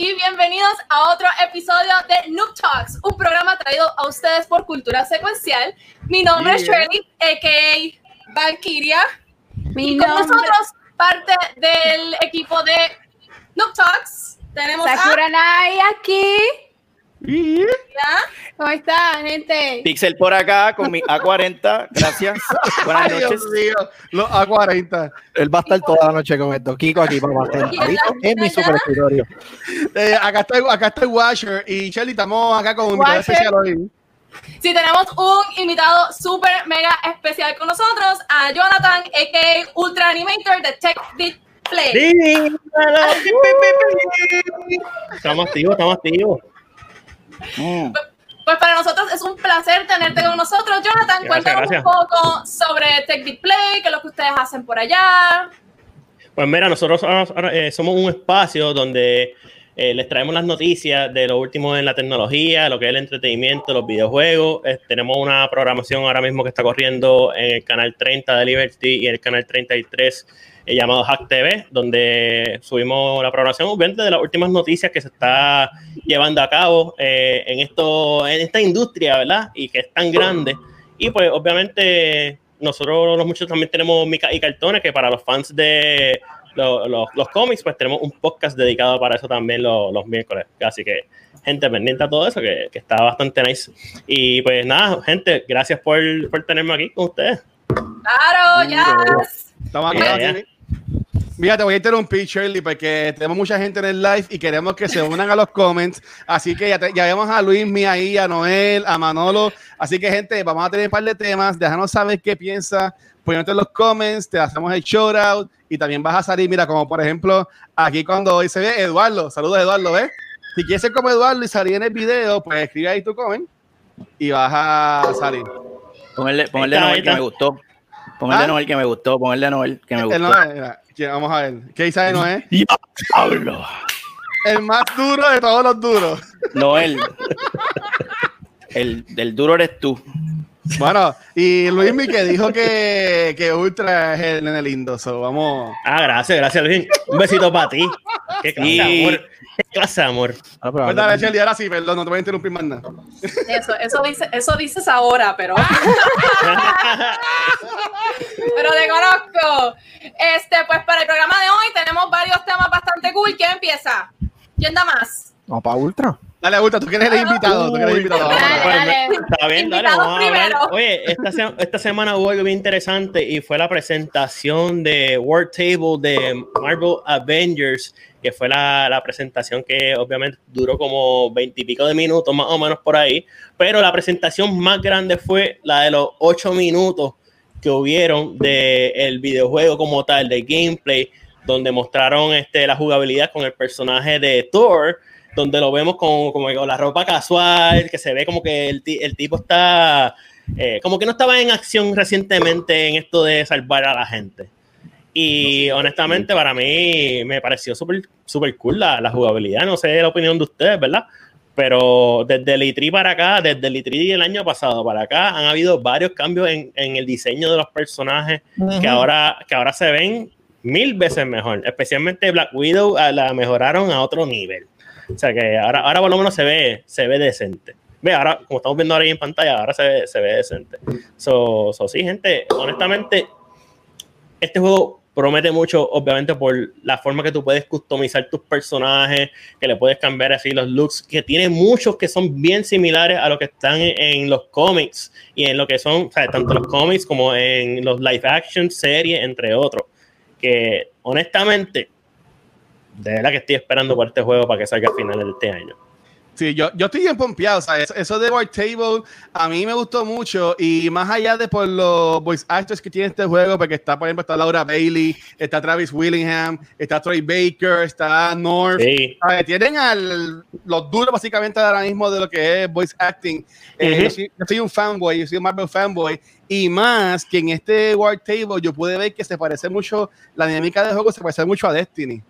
Y bienvenidos a otro episodio de Noob Talks, un programa traído a ustedes por Cultura Secuencial. Mi nombre es Yeah. Shirley, a.k.a. Valkyria. Mi Y con nombre nosotros, parte del equipo de Noob Talks, tenemos Sakura Nai aquí. ¿Cómo están, gente? Pixel por acá con mi A40. Gracias. Buenas noches. Los A40. Él va a estar toda la noche con esto. Kiko aquí para pasar en mi super escritorio. Eh, acá, está, acá está Washer y Shelly, estamos acá con un invitado Washer. especial hoy. Sí, tenemos un invitado súper mega especial con nosotros, a Jonathan, a.k.a. Ultra Animator de Tech Beat Play. Estamos activos, estamos activos. Mm. Pues para nosotros es un placer tenerte con nosotros. Jonathan, Gracias, cuéntanos gracias. un poco sobre Tech Beat Play, qué es lo que ustedes hacen por allá. Pues mira, nosotros eh, somos un espacio donde eh, les traemos las noticias de lo último en la tecnología, lo que es el entretenimiento, los videojuegos. Eh, tenemos una programación ahora mismo que está corriendo en el canal 30 de Liberty y el canal 33 eh, llamado Hack TV, donde subimos la programación obviamente de las últimas noticias que se está llevando a cabo eh, en, esto, en esta industria, ¿verdad? Y que es tan grande. Y pues obviamente nosotros los muchachos también tenemos mica y cartones, que para los fans de lo- los, los cómics, pues tenemos un podcast dedicado para eso también los, los miércoles. Así que, gente, pendiente a todo eso, que, que está bastante nice. Y pues nada, gente, gracias por, por tenerme aquí con ustedes. Claro, ya. Estamos aquí. Yeah, estamos yeah. Mira, te voy a interrumpir, Shirley, porque tenemos mucha gente en el live y queremos que se unan a los comments. Así que ya, te- ya vemos a Luis, Mía ahí, a Noel, a Manolo. Así que, gente, vamos a tener un par de temas. Déjanos saber qué piensas. Poniéndote en los comments, te hacemos el shout out y también vas a salir. Mira, como por ejemplo, aquí cuando hoy se ve Eduardo. Saludos, Eduardo, ¿ves? Si quieres ser como Eduardo y salir en el video, pues escribe ahí tu comment y vas a salir. Ponle, ponle Ahí está, Noel ahí que me gustó. Ponle ¿Ah? Noel que me gustó. Ponle Noel que me El gustó. Mira, que- vamos a ver. ¿Qué dice de Noé? Diablo. El más duro de todos los duros. Noel. El del duro eres tú. Bueno, y Luismi que dijo que, que Ultra es el nene lindo. So, vamos. Ah, gracias, gracias, Luis. Un besito para ti. Qué de Sí. Qué clase de amor. Ah, pero Cuéntale, Shelly, ahora sí, perdón, no te voy a interrumpir más nada. Eso, eso, dice, eso dices ahora, pero. pero te conozco. Este, pues para el programa de hoy tenemos varios temas bastante cool. ¿Quién empieza? ¿Quién da más? No, para Ultra. Dale, Ultra, tú que eres el invitado. Tú que eres el invitado. Dale, dale. Está bien, dale, vamos a hablar. primero. Oye, esta, se- esta semana hubo algo bien interesante y fue la presentación de World Table de Marvel Avengers, que fue la, la presentación que obviamente duró como veintipico de minutos, más o menos por ahí, pero la presentación más grande fue la de los ocho minutos que hubieron del el videojuego como tal, de gameplay, donde mostraron este, la jugabilidad con el personaje de Thor, donde lo vemos con, como con la ropa casual, que se ve como que el, el tipo está, eh, como que no estaba en acción recientemente en esto de salvar a la gente. Y honestamente para mí me pareció súper super cool la, la jugabilidad, no sé la opinión de ustedes, ¿verdad? Pero desde el E3 para acá, desde el E3 del año pasado para acá, han habido varios cambios en, en el diseño de los personajes que, ahora, que ahora se ven mil veces mejor. Especialmente Black Widow ah, la mejoraron a otro nivel. O sea que ahora, ahora por lo menos se ve, se ve decente. Ve, ahora, como estamos viendo ahora ahí en pantalla, ahora se ve, se ve decente. So, so, sí, gente, honestamente, este juego promete mucho, obviamente, por la forma que tú puedes customizar tus personajes, que le puedes cambiar así los looks, que tiene muchos que son bien similares a lo que están en, los cómics y en lo que son, tanto los cómics como en los live action, series, entre otros. Que honestamente, de verdad que estoy esperando por este juego para que salga a finales de este año. Sí, yo, yo estoy bien pompeado, o sea, eso, eso de War Table a mí me gustó mucho y más allá de por los voice actors que tiene este juego, porque está, por ejemplo, está Laura Bailey, está Travis Willingham, está Troy Baker, está North, Sí. ¿sabes? tienen al, los duros básicamente ahora mismo de lo que es voice acting. Eh, Ujú. yo, soy, yo soy un fanboy, yo soy un Marvel fanboy y más que en este War Table yo pude ver que se parece mucho, la dinámica del juego se parece mucho a Destiny,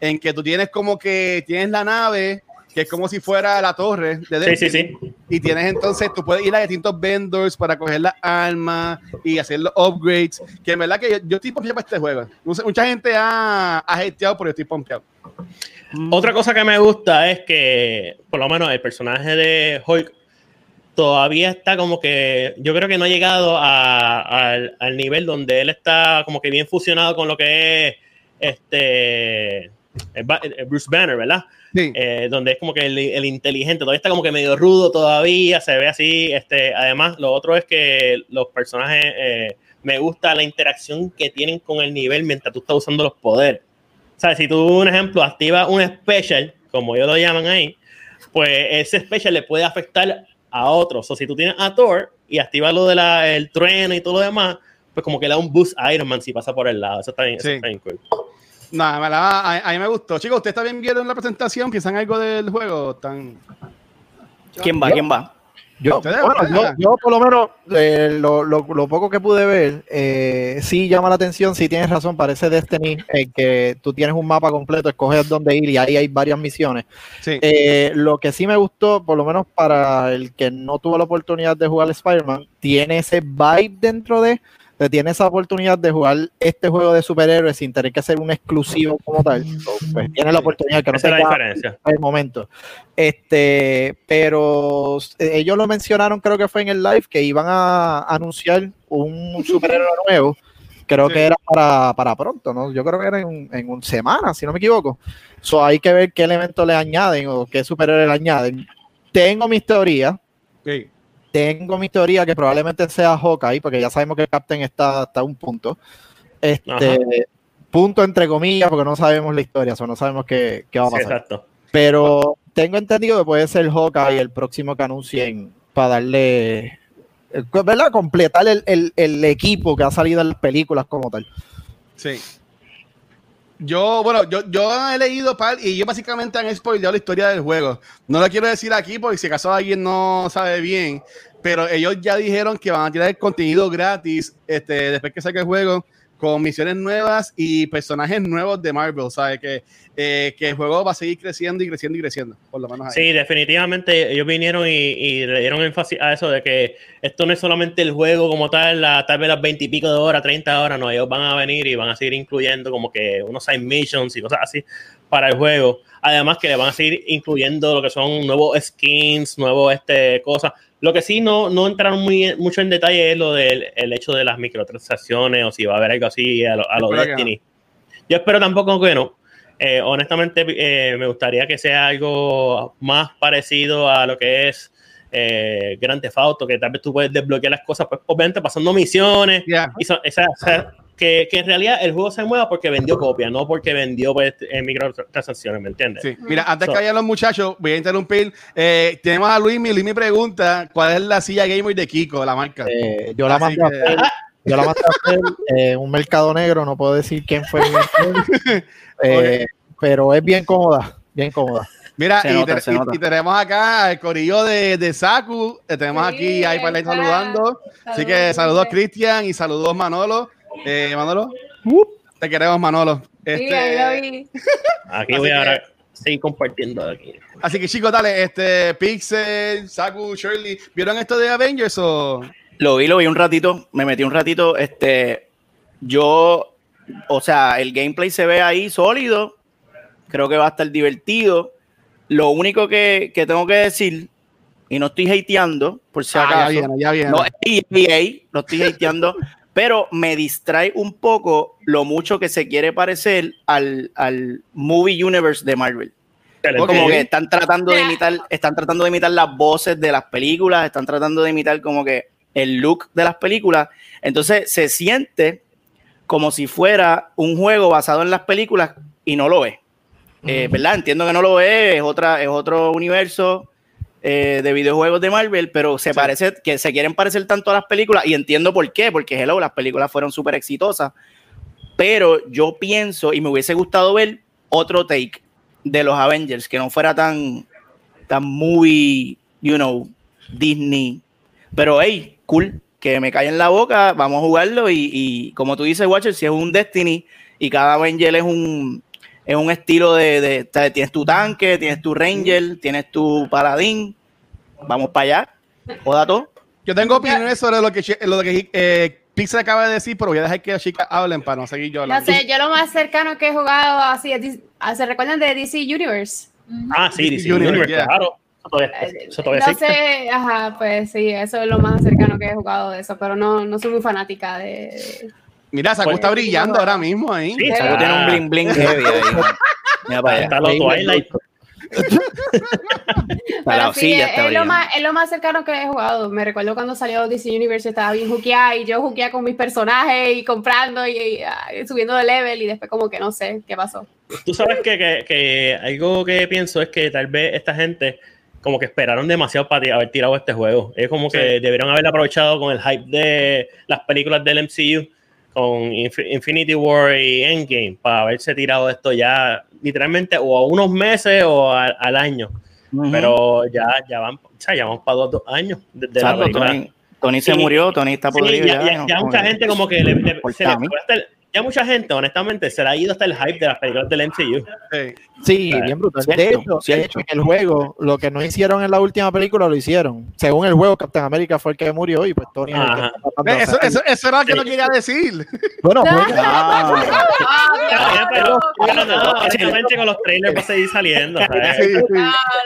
en que tú tienes como que tienes la nave que es como si fuera la torre de Sí, Destiny. sí, sí. Y tienes entonces, tú puedes ir a distintos vendors para coger las armas y hacer los upgrades. Que en verdad que yo, yo estoy pompeado para este juego. Mucha gente ha, ha hateado, pero yo estoy pompeado. Otra cosa que me gusta es que, por lo menos, el personaje de Hulk todavía está como que. Yo creo que no ha llegado a- al, al nivel donde él está como que bien fusionado con lo que es este. el Ba- el Bruce Banner, ¿verdad? Sí. Eh, donde es como que el, el inteligente, todavía está como que medio rudo todavía, se ve así. Este, además, lo otro es que los personajes, eh, me gusta la interacción que tienen con el nivel mientras tú estás usando los poderes. O sea, si tú, un ejemplo, activas un special, como ellos lo llaman ahí, pues ese special le puede afectar a otros. O si tú tienes a Thor y activas lo del trueno y todo lo demás, pues como que le da un boost a Iron Man si pasa por el lado. Eso está bien, eso Sí. está bien cool. Nada, me la- a, a mí me gustó. Chicos, ¿ustedes también vieron la presentación? ¿Piensan algo del juego? Tan... ¿Quién va? ¿Quién va? Yo, bueno, yo, yo por lo menos eh, lo, lo- lo poco que pude ver, eh, sí llama la atención, sí tienes razón, parece Destiny, en que tú tienes un mapa completo, escoges dónde ir y ahí hay varias misiones. Sí. Eh, lo que sí me gustó, por lo menos para el que no tuvo la oportunidad de jugar Spider-Man, tiene ese vibe dentro de, tiene esa oportunidad de jugar este juego de superhéroes sin tener que ser un exclusivo como tal. Pues, tiene la oportunidad que no Esa es la diferencia. el momento. Este, pero ellos lo mencionaron, creo que fue en el live, que iban a anunciar un superhéroe nuevo. Creo Sí. que era para, para pronto, ¿no? Yo creo que era en, en un semana, si no me equivoco. So, hay que ver qué elementos le añaden o qué superhéroe le añaden. Tengo mis teorías. Sí. Tengo mi teoría que probablemente sea Hawkeye, porque ya sabemos que el Captain está hasta un punto. Este, Ajá. punto entre comillas, porque no sabemos la historia, o sea, no sabemos qué, qué va a Sí, pasar. exacto. Pero tengo entendido que puede ser Hawkeye el próximo que anuncien para darle, eh, ¿verdad? Completar el, el- el equipo que ha salido en las películas como tal. Sí. Yo, bueno, yo, yo he leído par y yo básicamente han spoileado la historia del juego. No lo quiero decir aquí porque si acaso alguien no sabe bien, pero ellos ya dijeron que van a tirar contenido gratis este, después que saque el juego con misiones nuevas y personajes nuevos de Marvel, ¿sabes? Que, eh, que el juego va a seguir creciendo y creciendo y creciendo, por lo menos ahí. Sí, definitivamente ellos vinieron y, y le dieron énfasis a eso de que esto no es solamente el juego como tal, la, tal vez las 20 y pico de horas, 30 horas, no, ellos van a venir y van a seguir incluyendo como que unos side missions y cosas así para el juego. Además que le van a seguir incluyendo lo que son nuevos skins, nuevos este, cosas. Lo que sí no, no entraron muy, mucho en detalle es lo del el hecho de las microtransacciones o si va a haber algo así a lo, a lo Destiny. Yo espero tampoco que no. Eh, honestamente, eh, me gustaría que sea algo más parecido a lo que es eh, Grand Theft Auto, que tal vez tú puedes desbloquear las cosas, pues obviamente pasando misiones, Ya. y so- esa- esa- que, que en realidad el juego se mueva porque vendió copia, no porque vendió pues, en microtransacciones, ¿me entiendes? Sí. Mira, antes So- que vayan los muchachos, voy a interrumpir. Eh, tenemos a Luis, Luis me pregunta cuál es la silla gamer de Kiko, la marca. Eh, yo la mandé yo la mandé a hacer eh, un mercado negro, no puedo decir quién fue. el eh, Pero es bien cómoda, bien cómoda. Mira, y, nota, te- se y- nota. y tenemos acá el corillo de, de Saku. eh, tenemos Sí, aquí ahí para ir está. saludando. Así que Saludos. Cristian y saludos Manolo. Eh, Manolo, te queremos Manolo. Sí, Este, ahí lo vi. Aquí voy a ahora seguir compartiendo aquí. así que chicos, dale, este Pixel, Saku, Shirley, ¿vieron esto de Avengers o? Lo vi, lo vi un ratito, me metí un ratito. Este, yo, o sea, el gameplay se ve ahí sólido. Creo que va a estar divertido. Lo único que, que tengo que decir, y no estoy hateando, por si Ah, acaso. ya viene, ya viene. No es EA, no estoy hateando, pero me distrae un poco lo mucho que se quiere parecer al, al movie universe de Marvel. Como que están tratando de imitar, están tratando de imitar las voces de las películas, están tratando de imitar como que el look de las películas. Entonces se siente como si fuera un juego basado en las películas y no lo es. Eh, ¿Verdad? Entiendo que no lo es, es, otra, es otro universo, eh, de videojuegos de Marvel, pero se parece, que se quieren parecer tanto a las películas, y entiendo por qué, porque hello, las películas fueron súper exitosas. Pero yo pienso, y me hubiese gustado ver otro take de los Avengers, que no fuera tan, tan muy, you know, Disney. Pero hey, cool, que me cae en la boca, vamos a jugarlo. Y, y como tú dices, Watcher, si es un Destiny y cada Avenger es un, es un estilo de, de- o sea, tienes tu tanque, tienes tu Ranger, tienes tu Paladín, vamos para allá, joda todo. Yo tengo opiniones sobre lo que, lo que eh, Pixar acaba de decir, pero voy a dejar que las chicas hablen para no seguir yo No sé, yo lo más cercano que he jugado así, ah, ¿se recuerdan de DC Universe? Ah, sí, DC Universe, Universe, yeah. claro. Eso todavía, eso todavía No existe. sé, ajá, pues sí, eso es lo más cercano que he jugado de eso, pero no, no soy muy fanática de... Mira, Saku Pues- está brillando ahora mismo ahí. Sí, Ah. tiene un bling bling heavy ahí. Mira para allá. Está los Twilight. Pero sí, es, lo más, es lo más cercano que he jugado. Me recuerdo cuando salió DC Universe, estaba bien juqueada y yo juqueaba con mis personajes y comprando y, y, subiendo de level y después como que no sé qué pasó. Tú sabes que, que, que algo que pienso es que tal vez esta gente como que esperaron demasiado para haber tirado este juego. Es como que debieron haber aprovechado con el hype de las películas del MCU, con Inf- Infinity War y Endgame, para haberse tirado esto ya literalmente o a unos meses o a- al año. Pero ya, ya van, o sea, ya vamos para dos, dos años desde la película. Tony, Tony se Sí. murió, Tony está Sí, podrido ya, ya, mucha gente como que le, le- Por se le Tami. fue hasta el- ya mucha gente honestamente se le ha ido hasta el hype de las películas del MCU. Sí. Sí, Ah, bien brutal. de, hecho, de cierto. hecho, en el juego, lo que no hicieron en la última película lo hicieron. Según el juego, Captain America fue el que murió y pues Tony de Eso, eso, eso era lo que Sí. no quería decir. Bueno, pues, Ah, Ya, pero, pero no, con los trailers va a seguir saliendo. ¿sabes? Sí, sí.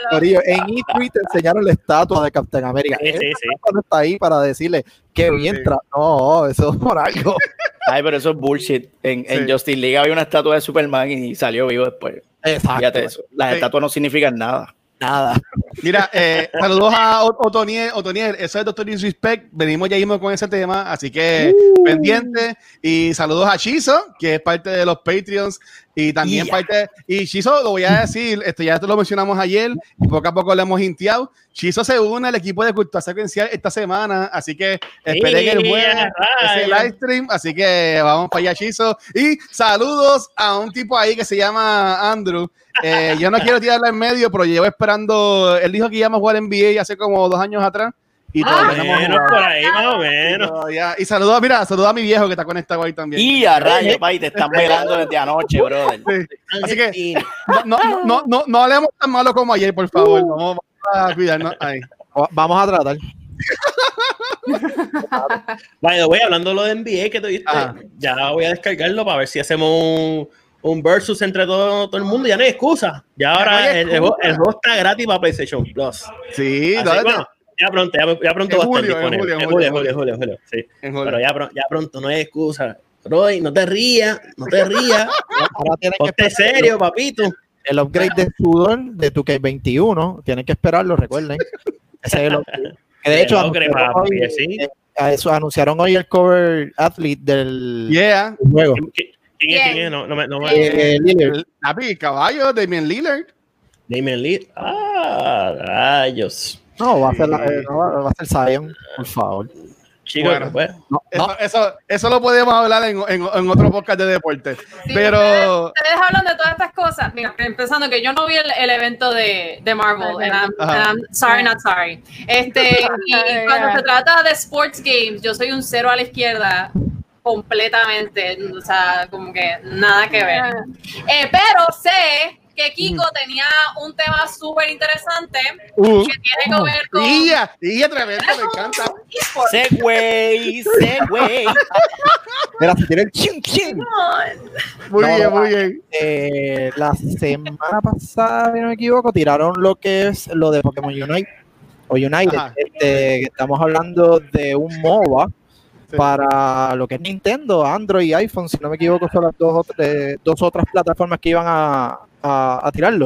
Corillo, en E3 te enseñaron la estatua de Captain America. Sí, sí, sí. está ahí para decirle que bien Sí. tra- No, eso es por algo. Ay, pero eso es bullshit. En, en Sí. Justice League había una estatua de Superman y salió vivo después. Exacto. Fíjate eso. Las Sí. estatuas no significan nada. Nada. Mira, eh, saludos a Otoniel, Otoniel, eso es Doctor Disrespect, venimos ya mismo con ese tema, así que pendiente, y saludos a Chizo, que es parte de los Patreons, y también Yeah. parte, y Chizo, lo voy a decir, esto ya te lo mencionamos ayer, y poco a poco lo hemos hinteado, Chizo se une al equipo de Cultura Secuencial esta semana, así que esperen el jueves Yeah, ese rayos. live stream, así que vamos para allá, Chizo, y saludos a un tipo ahí que se llama Andrew, eh, yo no quiero tirarla en medio, pero llevo esperando. Él dijo que íbamos a jugar NBA hace como dos años atrás. Y todavía no hemos Menos por ahí, más o menos. Todavía- Y saludos, mira, saludos a mi viejo que está conectado ahí también. Y a rayos, pay, te están velando desde anoche, brother. Sí. Así que no, no, no, no, no hablemos tan malo como ayer, por favor. No, vamos a cuidarnos. Ahí. Va- Vamos a tratar. By the way, hablando de lo de NBA que tuviste, Ajá. ya voy a descargarlo para ver si hacemos un, un versus entre todo, todo el mundo. Ya no hay excusa. Ya no ahora el, el, juego- excusa. el juego está gratis para PlayStation Plus. Sí, Así, dale, bueno, ya pronto, ya, ya pronto va a estar julio, en julio, en julio, julio, julio, julio, julio, sí. en julio. Pero ya, ya pronto no hay excusa. Roy, no te rías, no te rías. Ahora tienen que Ponte esperar serio, papito. el upgrade de sudor de tu K21. Tienen que esperarlo, recuerden. Ese es el de hecho, anunciaron hoy, sí. eh, a eso, anunciaron hoy el cover athlete del Yeah. juego. ¿Quién, quién- es? ¿Quién es? No, no me, no me- Eh, Lillard. Papi, caballo, Damian Lillard. Damien Lee. Ah, rayos. No, va a ser, la- eh, no, va a ser Zion, por favor. Chicos, Bueno. pues, No, no. Eso, eso, eso lo podemos hablar en, en, en otro podcast de deporte. Sí, Pero. Ustedes hablan de todas estas cosas. Mira, empezando que yo no vi el, el evento de, de Marvel. and I'm, and I'm sorry, not sorry. Este, y cuando se trata de sports games, yo soy un cero a la izquierda completamente. O sea, como que nada que ver. Eh, pero sé que Kiko tenía un tema súper interesante Uh, que tiene que ver con y ya, y ya, tremendo, me encanta. Segway, Segway. Mira, se tiene el chin chin. Muy No, bien, muy bien. Eh, la semana pasada, si no me equivoco, tiraron lo que es lo de Pokémon Unite o United. Este, estamos hablando de un MOBA Sí. para lo que es Nintendo, Android y iPhone, si no me equivoco, son las dos, eh, dos otras plataformas que iban a, a- a tirarlo.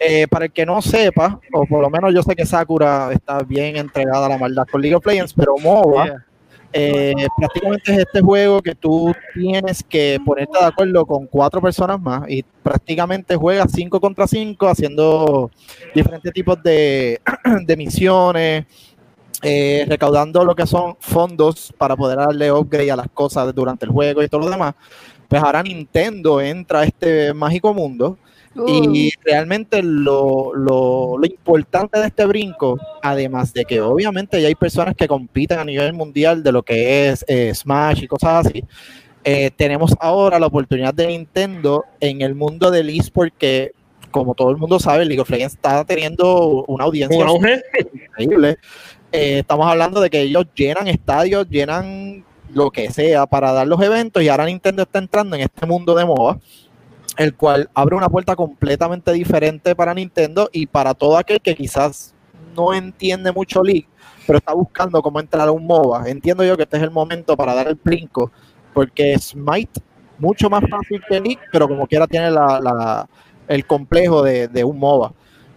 Eh, para el que no sepa, o por lo menos yo sé que Sakura está bien entregada a la maldad con League of Legends, pero MOBA Yeah. eh, prácticamente es este juego que tú tienes que ponerte de acuerdo con cuatro personas más y prácticamente juegas cinco contra cinco haciendo diferentes tipos de, de misiones, eh, recaudando lo que son fondos para poder darle upgrade a las cosas durante el juego y todo lo demás. Pues ahora Nintendo entra a este mágico mundo y realmente lo, lo, lo, importante de este brinco, además de que obviamente ya hay personas que compiten a nivel mundial de lo que es eh, Smash y cosas así, eh, tenemos ahora la oportunidad de Nintendo en el mundo del eSport que, como todo el mundo sabe, League of Legends está teniendo una audiencia increíble. Eh, estamos hablando de que ellos llenan estadios, llenan lo que sea para dar los eventos y ahora Nintendo está entrando en este mundo de MOBA el cual abre una puerta completamente diferente para Nintendo y para todo aquel que quizás no entiende mucho League, pero está buscando cómo entrar a un MOBA. Entiendo yo que este es el momento para dar el brinco, porque Smite mucho más fácil que League, pero como quiera tiene la, el complejo de, un MOBA.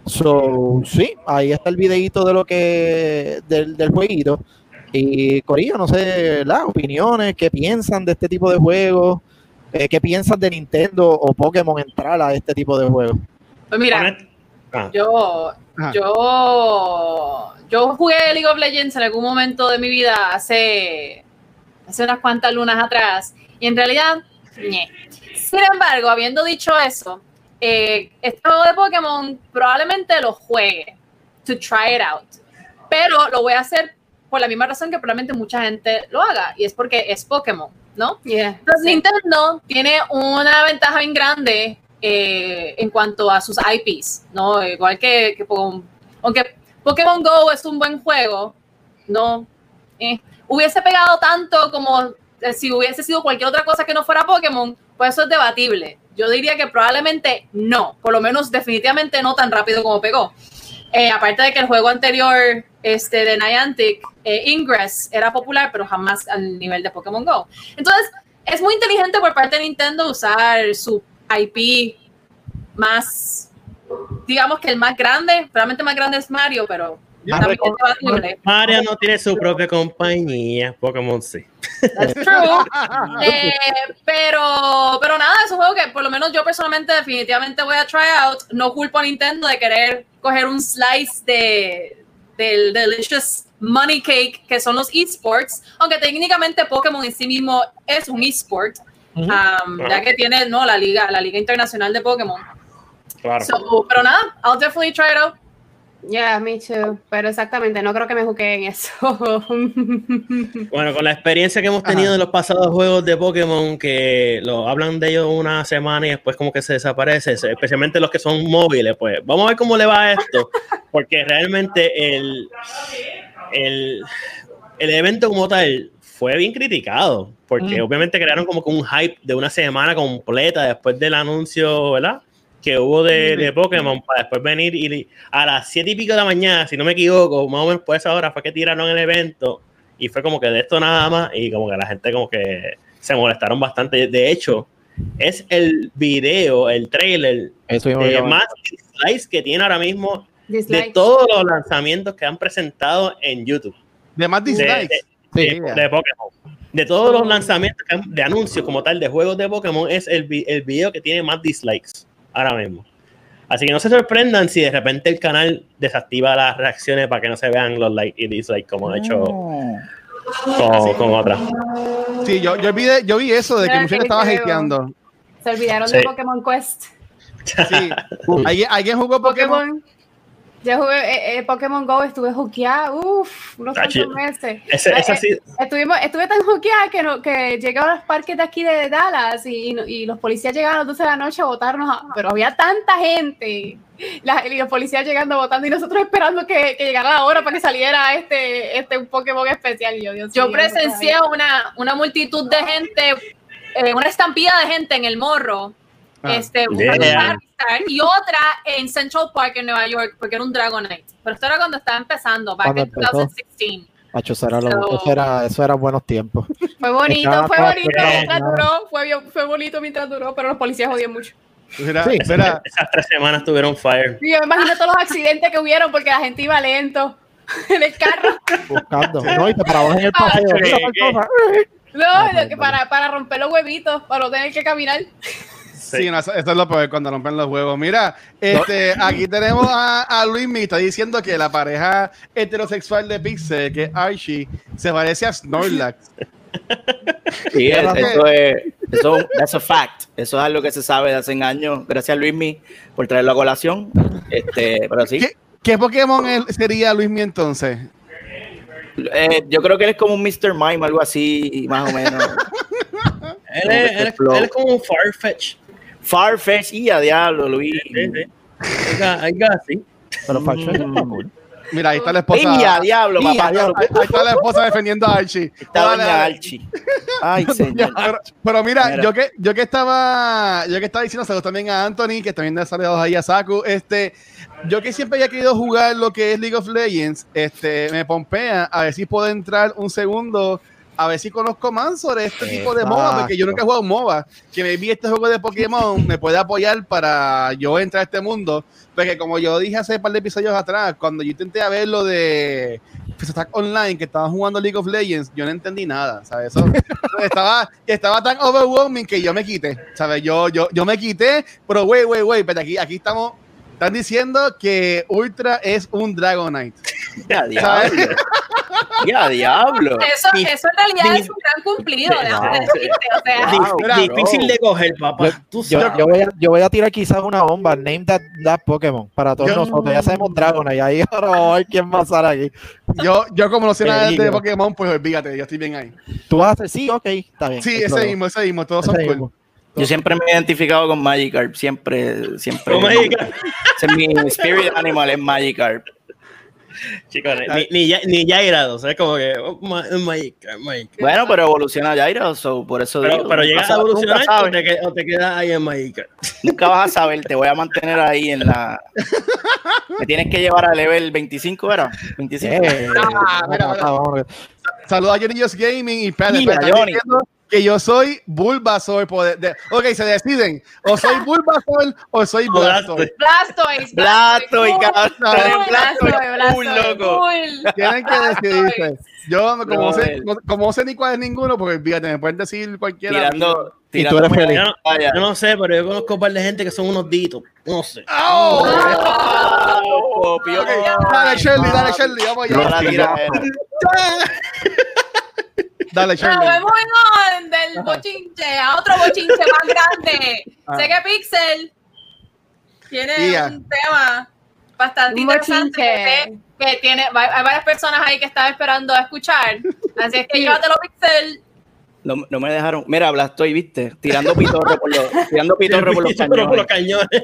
So, sí, ahí está el videito de lo que del, del jueguito. Y Corillo, no sé, las opiniones, qué piensan de este tipo de juegos. Eh, ¿Qué piensas de Nintendo o Pokémon entrar a este tipo de juegos? Pues mira, ah. yo, yo, yo jugué League of Legends en algún momento de mi vida hace, hace unas cuantas lunas atrás y en realidad, sin embargo, habiendo dicho eso, eh, este juego de Pokémon probablemente lo juegue to try it out, pero lo voy a hacer por la misma razón que probablemente mucha gente lo haga y es porque es Pokémon ¿no? Entonces Nintendo tiene una ventaja bien grande eh, en cuanto a sus IPs, ¿no? Igual que, que aunque Pokémon Go es un buen juego, no eh, hubiese pegado tanto como eh, si hubiese sido cualquier otra cosa que no fuera Pokémon, pues eso es debatible. Yo diría que probablemente no, por lo menos definitivamente no tan rápido como pegó. Eh, aparte de que el juego anterior este, de Niantic, eh, Ingress, era popular, pero jamás al nivel de Pokémon Go. Entonces, es muy inteligente por parte de Nintendo usar su IP más, digamos que el más grande, realmente más grande es Mario, pero Mario no tiene su propia compañía, Pokémon sí. That's true. Eh, pero, pero nada, es un juego que por lo menos yo personalmente definitivamente voy a try out. No culpo a Nintendo de querer coger un slice de, del delicious money cake que son los esports, aunque técnicamente Pokémon en sí mismo es un esport, um, ya que tiene no la liga, la liga internacional de Pokémon. Claro. pero nada, I'll definitely try it out. Yeah, me too. Pero exactamente, no creo que me juque en eso. bueno, con la experiencia que hemos tenido en los pasados juegos de Pokémon, que lo hablan de ellos una semana y después como que se desaparece, especialmente los que son móviles, pues vamos a ver cómo le va a esto, porque realmente el, el, el evento como tal fue bien criticado, porque mm. obviamente crearon como que un hype de una semana completa después del anuncio, ¿verdad? Que hubo de, de Pokémon para después venir y a las siete y pico de la mañana, si no me equivoco, más o menos por esa hora fue que tiraron el evento y fue como que de esto nada más y como que la gente como que se molestaron bastante. De hecho, es el video, el trailer de más dislikes que tiene ahora mismo de todos los lanzamientos que han presentado en YouTube. De más dislikes. De, Pokémon. De todos los lanzamientos de anuncios como tal de juegos de Pokémon es el, el video que tiene más dislikes ahora mismo. Así que no se sorprendan si de repente el canal desactiva las reacciones para que no se vean los likes y dislikes como ha hecho con, otras. Sí, yo, yo, vi, yo vi eso de que mucha estaba hateando. Se olvidaron de Pokémon Quest. Sí. ¿Alguien, jugó Pokémon? Yo jugué eh, eh, Pokémon Go, estuve juqueada, uff, unos cuantos meses. Ese, eh, Estuvimos, estuve tan juqueada que, no, que llegué a los parques de aquí de Dallas y, y los policías llegaron a las 12 de la noche a votarnos, pero había tanta gente, y los policías llegando votando y nosotros esperando que, que, llegara la hora para que saliera este, este un Pokémon especial. Yo, yo presencié una, una multitud de gente, una estampida de gente en el morro Ah, este, y otra en Central Park en Nueva York, porque era un Dragonite. Pero esto era cuando estaba empezando, back en 2016. eso, era, eso, era, buenos tiempos. Fue bonito, fue bonito mientras duró, fue, fue bonito mientras duró, pero los policías odian mucho. sí, esas tres semanas tuvieron fire. Sí, yo me imagino todos los accidentes que hubieron porque la gente iba lento. en el carro. Buscando. No, y te parabas en el paseo. No, que para, para romper los huevitos, para no tener que caminar. Sí, no, eso, es lo peor cuando rompen los huevos. Mira, este, aquí tenemos a, a Luis Mi, está diciendo que la pareja heterosexual de Pixel, que es Archie, se parece a Snorlax. Sí, es, eso es, eso that's a fact. Eso es algo que se sabe de hace años. Gracias Luismi por traerlo a colación. Este, pero sí. ¿Qué, qué Pokémon sería Luismi entonces? Eh, yo creo que él es como un Mr. Mime, algo así, más o menos. él, es, él, es, él, es, como un Farfetch. Farfetch y a diablo, Luis. Sí, sí. Oiga, sí. Pero Farfetch es muy Mira, ahí está la esposa. Y a diablo, papá. Ahí, ahí, está la esposa defendiendo a Archie. Está doña Archie. Ay, señor. Pero, pero mira, mira, yo que yo que estaba yo que estaba diciendo saludos también a Anthony, que también le saludos ahí a Saku, este yo que siempre había querido jugar lo que es League of Legends, este me pompea a ver si puedo entrar un segundo a ver si conozco más sobre este tipo de MOBA, porque yo nunca he jugado MOBA. Que me vi este juego de Pokémon me puede apoyar para yo entrar a este mundo. Porque como yo dije hace un par de episodios atrás, cuando yo intenté a ver lo de Attack Online, que estaban jugando League of Legends, yo no entendí nada, ¿sabes? Eso, estaba, estaba tan overwhelming que yo me quité, ¿sabes? Yo, yo, yo me quité, pero güey, güey, güey, pero aquí, aquí estamos están diciendo que Ultra es un Dragonite. Ya, diablo. Ya, diablo. Eso, eso en realidad es un gran cumplido. o sea, wow, difícil de coger, papá. Yo, yo, yo, voy a, yo, voy a, tirar quizás una bomba. Name that, that Pokémon para todos nosotros. Ya sabemos Dragonite. Ahí ahora vamos a ver quién va a estar aquí. Yo, yo como no sé nada de Pokémon, pues olvídate, yo estoy bien ahí. Tú vas a hacer, sí, ok, está bien. Sí, ese mismo, ese mismo. Todos son cool. Yo siempre me he identificado con Magikarp, siempre, siempre. Con Magikarp. Ese es mi spirit animal, es Magikarp. Chicos, ni, ni, ni Gyarados, es como que oh, Magikarp, Magikarp. Bueno, pero evoluciona Gyarados, so, por eso pero, digo. Pero llegas a evolucionar o te, o te, quedas ahí en Magikarp. Nunca vas a saber, te voy a mantener ahí en la. Me tienes que llevar a level 25, ¿era? 25. Eh, ah, mira, mira. Saludos a Johnny Just Gaming y Pedro. Johnny que yo soy Bulbasaur. Poder de, ok, se deciden. O soy Bulbasaur o soy Blastoise. Blastoise. Blastoise. Blastoise. loco. Tienen que decidirse. Yo, como, no, sé, no, como sé ni cuál es ninguno, porque fíjate, me pueden decir cualquiera. Tirando, y tú eres feliz. Yo, no, yo no sé, pero yo conozco un par de gente que son unos ditos. No sé. ¡Oh! oh, okay. Dale, Shirley, dale, Shirley. Vamos allá. Dale, Shirley. Pero vemos del bochinche a otro bochinche más grande. Ah. Sé que Pixel tiene yeah. un tema bastante un interesante que, que, tiene, hay varias personas ahí que están esperando a escuchar. Así es que llévatelo, Pixel. No, no, me dejaron. Mira, estoy, viste, tirando pitorro por los, tirando pitorro por los cañones.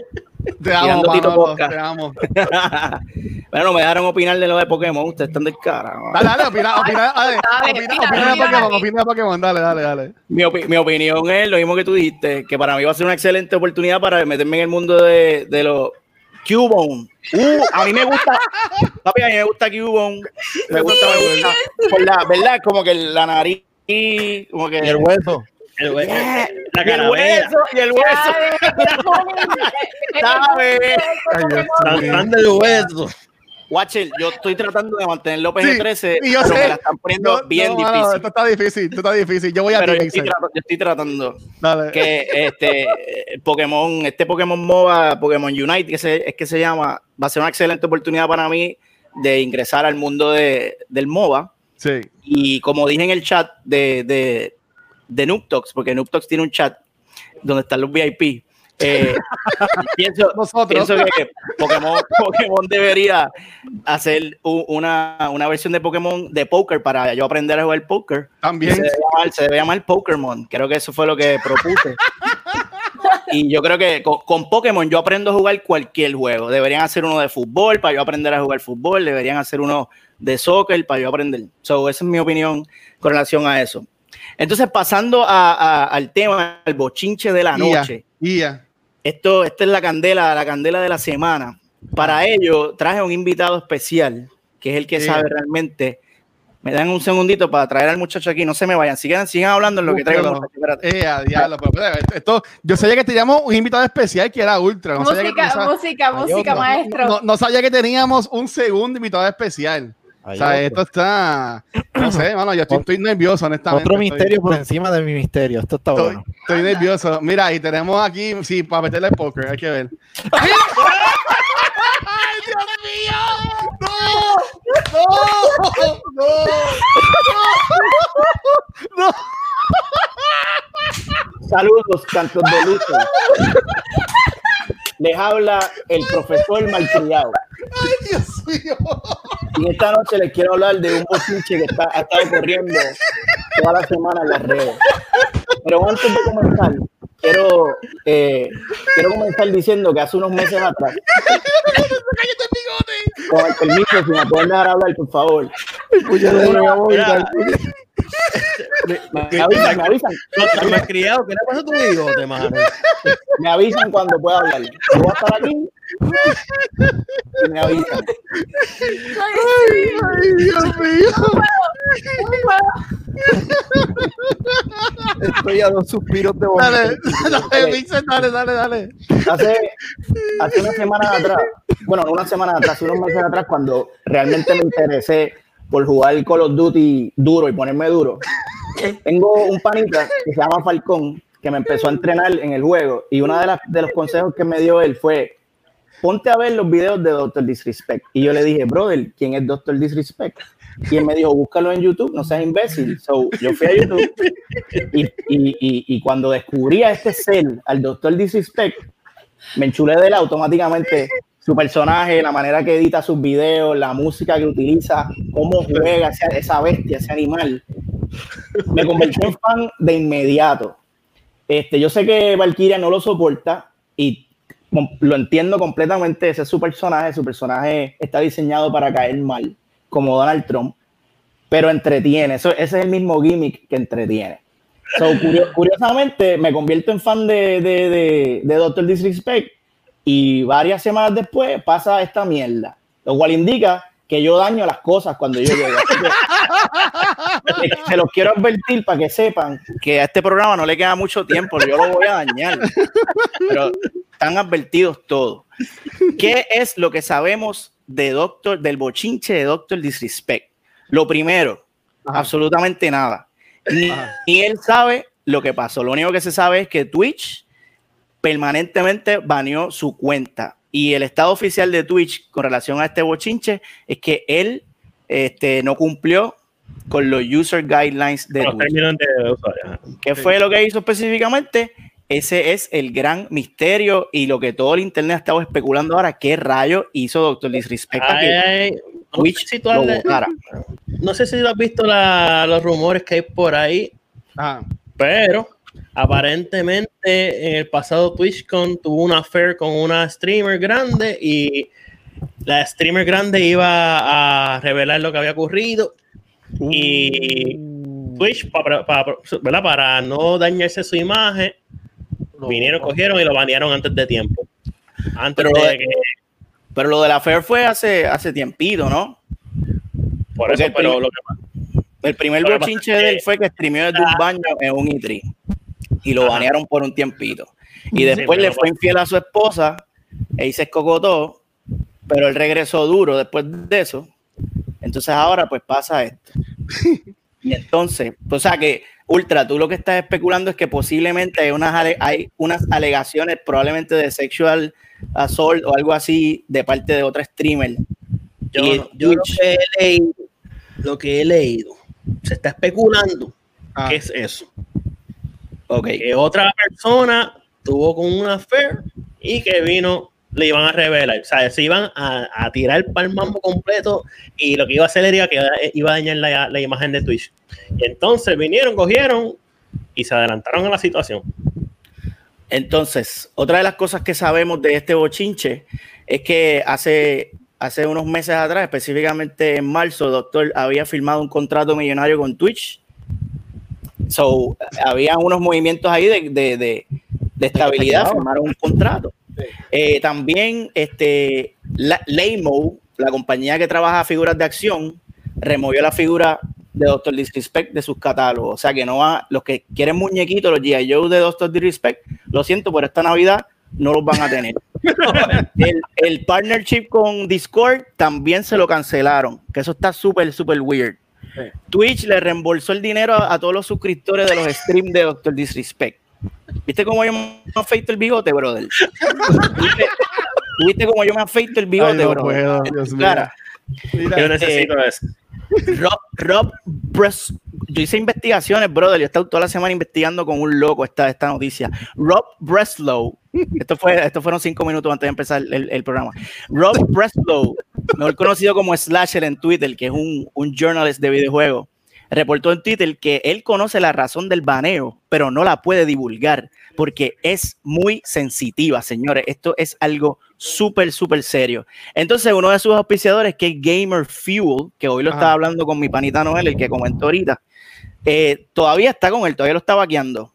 Te amo, Manolo, te amo. bueno, no me dejaron opinar de lo de Pokémon. Ustedes están del cara. Dale, dale, opina, opina, dale, opina, opina, de Pokémon, opina de Pokémon, dale, dale, dale. Mi, opi mi, opinión es lo mismo que tú dijiste, que para mí va a ser una excelente oportunidad para meterme en el mundo de, de los Cubone. Uh, a mí me gusta, papi, a mí me gusta Cubone. Me gusta, me gusta. Por la, ¿verdad? Como que la nariz como que... Y el hueso. El hueso. Yeah. La y el hueso. Y el hueso. ¿Sabes? Lanzando el hueso. Watcher, yo estoy tratando de mantenerlo PG-13, sí, pero sé. me la están poniendo no, bien no, difícil. No, esto está difícil, esto está difícil. Yo voy a pero yo estoy, tratando, yo estoy tratando Dale. que este Pokémon, este Pokémon MOBA, Pokémon Unite, que se, es que se llama, va a ser una excelente oportunidad para mí de ingresar al mundo de, del MOBA Sí. Y como dije en el chat de, de, de Noobtox, porque Noobtox tiene un chat donde están los VIP. Eh, pienso, pienso, que Pokémon, Pokémon, debería hacer una, una, versión de Pokémon de póker para yo aprender a jugar póker. También. Se debe, llamar, se debe llamar Pokémon. Creo que eso fue lo que propuse. y yo creo que con, con, Pokémon yo aprendo a jugar cualquier juego. Deberían hacer uno de fútbol para yo aprender a jugar fútbol. Deberían hacer uno de soccer para yo aprender. So, esa es mi opinión con relación a eso. Entonces, pasando a, a, al tema, al bochinche de la noche. Yeah, yeah. Esto, esta es la candela, la candela de la semana. Para ello, traje un invitado especial, que es el que yeah. sabe realmente. Me dan un segundito para traer al muchacho aquí, no se me vayan, sigan, sigan hablando en lo que traigo. Eh, a diablo, pero, esto, yo sabía que teníamos un invitado especial que era Ultra. No música, que, no música, música, maestro. No, no, sabía que teníamos un segundo invitado especial. O sea, esto está. No sé, mano, yo estoy, nervioso, honestamente. Otro misterio por encima de mi misterio. Esto está bueno. Estoy nervioso. Mira, y tenemos aquí, sí, para meterle póker, hay que ver. ¡Ay, Dios mío! ¡No! ¡No! ¡No! ¡No! Saludos, cantos de luto. Les habla el profesor malcriado. Ay, Dios mío. Y esta noche les quiero hablar de un bochinche que está, ha estado corriendo toda la semana en las redes. Pero antes de comenzar, quiero, eh, quiero comenzar diciendo que hace unos meses atrás. Con el permiso, si me pueden dejar hablar, por favor. Me, avisan, me avisan. No, me criado, ¿qué le pasa a tu bigote, mano? Me avisan cuando pueda hablar. Yo voy a estar aquí y me avisan. Ay, ay, Dios mío. Estoy a dos suspiros de Dale, dale, dale, dale, dale. Hace, hace una semana atrás, bueno, no una semana atrás, unos meses atrás, cuando realmente me interesé por jugar Call of Duty duro y ponerme duro. Tengo un panita que se llama Falcón, que me empezó a entrenar en el juego y uno de, las, de los consejos que me dio él fue, ponte a ver los videos de Doctor Disrespect. Y yo le dije, brother, ¿quién es Doctor Disrespect? Y él me dijo, búscalo en YouTube, no seas imbécil. So, yo fui a YouTube y, y, y, y cuando descubrí a este ser, al Doctor Disrespect, me enchulé de él automáticamente su personaje, la manera que edita sus videos, la música que utiliza, cómo juega esa, bestia, ese animal. Me convertí en fan de inmediato. Este, yo sé que Valkyria no lo soporta y lo entiendo completamente. Ese es su personaje. Su personaje está diseñado para caer mal, como Donald Trump, pero entretiene. Ese es el mismo gimmick que entretiene. So, curiosamente, me convierto en fan de, de, de, de Doctor Disrespect y varias semanas después pasa esta mierda, lo cual indica que yo daño las cosas cuando yo llego. Se los quiero advertir para que sepan que a este programa no le queda mucho tiempo, yo lo voy a dañar. Pero están advertidos todos. ¿Qué es lo que sabemos de Doctor, del bochinche de Doctor Disrespect? Lo primero, absolutamente nada. Ni, ni él sabe lo que pasó. Lo único que se sabe es que Twitch permanentemente baneó su cuenta. Y el estado oficial de Twitch con relación a este bochinche es que él este, no cumplió con los user guidelines de Twitch. ¿Qué fue lo que hizo específicamente? Ese es el gran misterio y lo que todo el internet ha estado especulando ahora. ¿Qué rayo hizo Doctor Disrespect? Twitch no, sé si tú has visto los rumores que hay por ahí, pero aparentemente en el pasado TwitchCon tuvo una affair con una streamer grande y la streamer grande iba a revelar lo que había ocurrido y uh. Twitch para, para, no dañarse su imagen vinieron, cogieron y lo banearon antes de tiempo. Antes pero, de que... pero lo de la affair fue hace, hace tiempito, ¿no? Por eso, pero lo que el primer bochinche de él fue que streameó desde un baño en un E3 y lo banearon por un tiempito. Y después le fue infiel a su esposa e se escocotó, pero él regresó duro después de eso. Entonces ahora pues pasa esto. Y entonces, o sea que, Ultra, tú lo que estás especulando es que posiblemente hay unas, hay unas alegaciones probablemente de sexual assault o algo así de parte de otra streamer. Yo, yo lo, que he leído, lo que he leído, se está especulando ah. qué es eso. Que otra persona tuvo con una affair y que vino, le iban a revelar. O sea, se iban a, tirar para el mambo completo y lo que iba a hacer era que iba a dañar la, imagen de Twitch. Y entonces vinieron, cogieron y se adelantaron a la situación. Entonces, otra de las cosas que sabemos de este bochinche es que hace, hace unos meses atrás, específicamente en marzo, Doctor había firmado un contrato millonario con Twitch So, había unos movimientos ahí de, de, de, de estabilidad, firmaron un contrato. Eh, también este, la, Laymo, la compañía que trabaja figuras de acción, removió la figura de Doctor Disrespect de sus catálogos. O sea que no va, los que quieren muñequitos, los G.I. Joe de Doctor Disrespect, lo siento, por esta Navidad no los van a tener. el, partnership con Discord también se lo cancelaron, que eso está súper, súper weird. Twitch le reembolsó el dinero a, todos los suscriptores de los streams de Doctor Disrespect. ¿Viste cómo yo me afeito el bigote, brother? ¿Viste, cómo yo me afeito el bigote, brother? yo necesito eh, eso. Rob, Rob yo hice investigaciones, brother. Yo he estado toda la semana investigando con un loco esta, esta noticia. Rob Breslow, esto, fue, esto fueron cinco minutos antes de empezar el, el programa. Rob Breslow, mejor conocido como Slasher en Twitter, que es un, un journalist de videojuegos, reportó en Twitter que él conoce la razón del baneo, pero no la puede divulgar porque es muy sensitiva, señores. Esto es algo súper, súper serio. Entonces, uno de sus auspiciadores, que es Gamer Fuel, que hoy lo estaba hablando con mi panita Noel, el que comentó ahorita, eh, todavía está con él, todavía lo está vaqueando.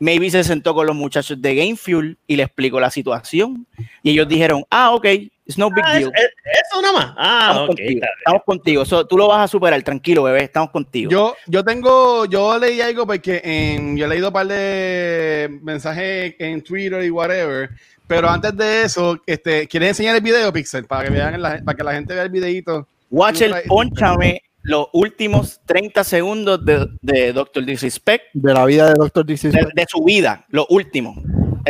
Maybe se sentó con los muchachos de Game Fuel y le explicó la situación. Y ellos dijeron, ah, ok, it's no big ah, deal. eso nada más. Ah, estamos contigo. Estamos contigo. tú lo vas a superar, tranquilo, bebé, estamos contigo. Yo, yo tengo, yo leí algo porque en, yo he leído un par de mensajes en Twitter y whatever. Pero antes de eso, este, ¿quieres enseñar el video, Pixel? Para que vean para que la gente vea el videito. Watch el ponchame los últimos 30 segundos de, de Doctor Disrespect. De la vida de Doctor Disrespect. De, su vida, lo último.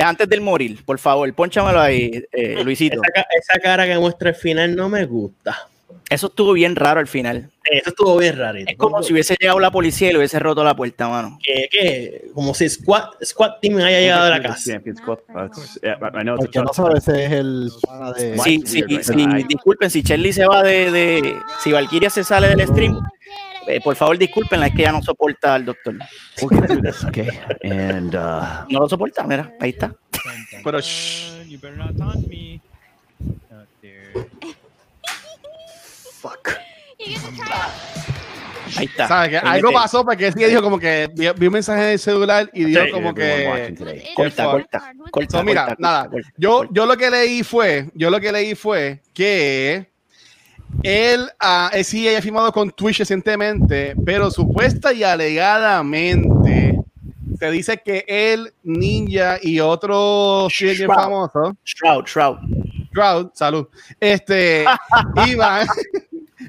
Antes del morir, por favor, ponchamelo ahí, eh, Luisito. esa, cara que muestra el final no me gusta. Eso estuvo bien raro al final. Eso estuvo bien raro. Es como si hubiese llegado la policía y le hubiese roto la puerta, mano. ¿Qué? qué? Como si Squad, Squad Team haya llegado a la casa. Porque no sabes, es el. Sí, sí, sí, disculpen, si Charlie se va de, de... Si Valkyria se sale del stream, eh, por favor disculpen, es que ya no soporta al doctor. okay. And, uh... No lo soporta, mira, ahí está. Pero, shh. Fuck. Ahí está. ¿Sabes? Que algo pasó porque ese dijo como que vi, un mensaje de celular y dijo como que. Corta, corta, corta. mira, nada. Yo, yo lo que leí fue, yo lo que leí fue que él, uh, sí haya firmado con Twitch recientemente, pero supuesta y alegadamente se dice que él, Ninja y otro streamer famoso. Shroud, Shroud. Shroud, salud. Este, iban.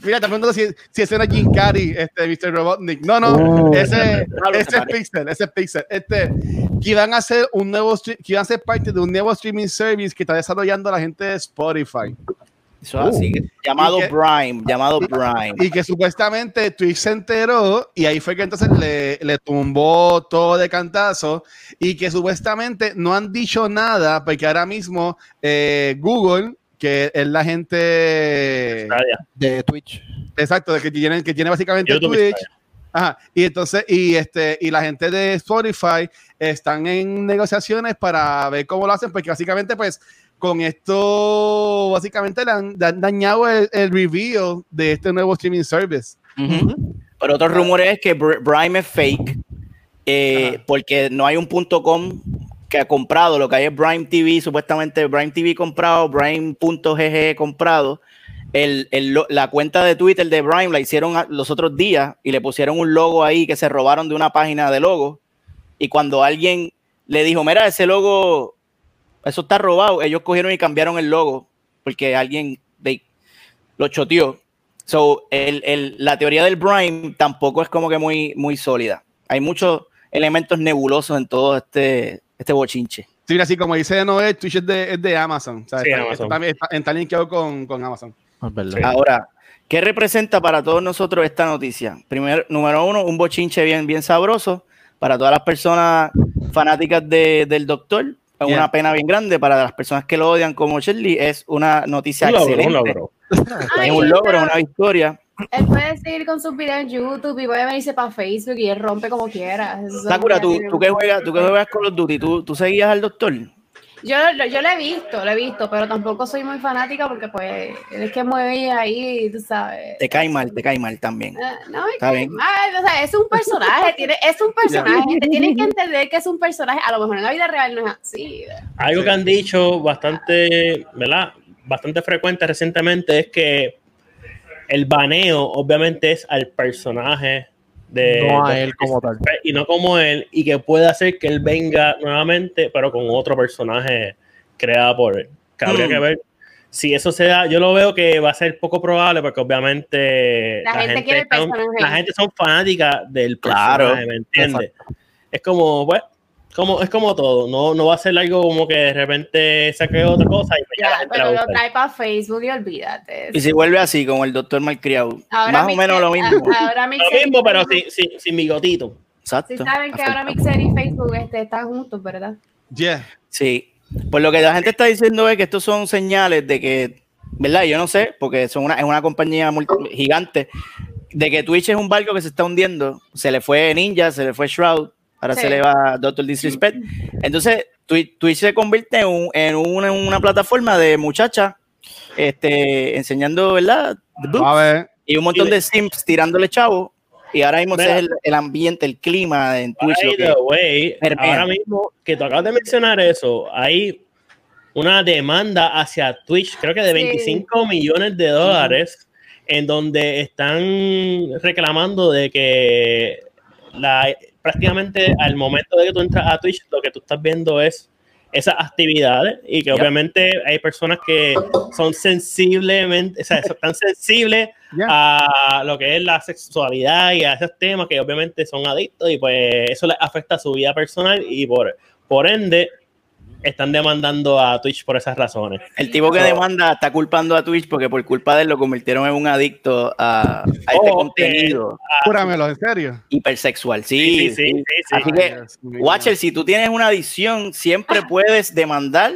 Mira, te preguntando si, si ese era Jim Carrey, este, Mr. Robotnik. No, no, oh. ese, ese es Pixel, ese es Pixel. Este, que iban a hacer un nuevo, que iban a ser parte de un nuevo streaming service que está desarrollando la gente de Spotify. Eso así, uh. llamado Prime, llamado Prime. Y que supuestamente Twitch se enteró y ahí fue que entonces le, le, tumbó todo de cantazo y que supuestamente no han dicho nada porque ahora mismo eh, Google que es la gente de Twitch. Exacto, de que tiene, que tiene básicamente Twitch. Ajá. Y entonces, y este, y la gente de Spotify están en negociaciones para ver cómo lo hacen, porque básicamente, pues, con esto, básicamente le han, dañado el, review de este nuevo streaming service. Pero otro rumor es que Prime es fake, eh, porque no hay un punto com que ha comprado, lo que hay es Prime TV, supuestamente Prime TV comprado, Prime.gg comprado. El, la cuenta de Twitter de Prime la hicieron los otros días y le pusieron un logo ahí que se robaron de una página de logo. Y cuando alguien le dijo, mira, ese logo, eso está robado, ellos cogieron y cambiaron el logo porque alguien lo choteó. So, el, la teoría del Prime tampoco es como que muy, muy sólida. Hay muchos elementos nebulosos en todo este, este bochinche. Sí, así como dice Noé, Twitch es de, es de Amazon. O sea, sí, está, Amazon. Está, está, está, linkeado con, con Amazon. Ahora, ¿qué representa para todos nosotros esta noticia? Primero, número uno, un bochinche bien, bien sabroso para todas las personas fanáticas de, del doctor. Es una pena bien grande para las personas que lo odian como Shirley. Es una noticia excelente. un logro. es un logro, una victoria. Él puede seguir con sus videos en YouTube y puede venirse para Facebook y él rompe como quiera. Sakura, ¿tú, tú, que juegas, tú que juegas con los Duty, ¿tú, ¿tú seguías al doctor? Yo, yo lo he visto, lo he visto, pero tampoco soy muy fanática porque pues es que mueve ahí, tú sabes. Te cae mal, te cae mal también. Ah, no, me cae mal, o sea, es un personaje, tiene, es un personaje, te tienes que entender que es un personaje, a lo mejor en la vida real no es así. Algo que han dicho bastante, ¿verdad? Bastante frecuente recientemente es que el baneo obviamente es al personaje de, no a él como tal. Y no como él, y que puede hacer que él venga nuevamente, pero con otro personaje creado por él. que habría que mm. ver si eso se da. Yo lo veo que va a ser poco probable porque obviamente la, gente, quiere son, la gente son fanáticas del personaje, ¿me entiendes? Es como, bueno, como, es como todo, no, no va a ser algo como que de repente saque otra cosa y ya, pero lo trae para Facebook y olvídate. Y si vuelve así, como el doctor Malcriado, más o menos lo mismo. Ahora lo mismo, pero sin, sin, sin bigotito. Exacto. Sí saben que ahora Mixer y Facebook este, están juntos, ¿verdad? Yeah. Sí. Pues lo que la gente está diciendo es que estos son señales de que, ¿verdad? Yo no sé, porque son una, es una compañía gigante, de que Twitch es un barco que se está hundiendo. Se le fue Ninja, se le fue Shroud, ahora se le va Doctor Disrespect. Entonces, Twitch, se convierte en, una, plataforma de muchachas este, enseñando, ¿verdad? Y un montón de sims tirándole chavo. Y ahora mismo es el, ambiente, el clima en Twitch. ahora mismo que tú acabas de mencionar eso, hay una demanda hacia Twitch, creo que de 25 millones de dólares, en donde están reclamando de que la, prácticamente al momento de que tú entras a Twitch, lo que tú estás viendo es esas actividades y que obviamente hay personas que son sensiblemente, o sea, están sensibles a lo que es la sexualidad y a esos temas que obviamente son adictos y pues eso les afecta a su vida personal y por, por ende están demandando a Twitch por esas razones. El tipo que demanda está culpando a Twitch porque por culpa de él lo convirtieron en un adicto a, este contenido. Júramelo, en serio. Hipersexual, sí. sí, sí, sí Así que, Watcher, si tú tienes una adicción, siempre puedes demandar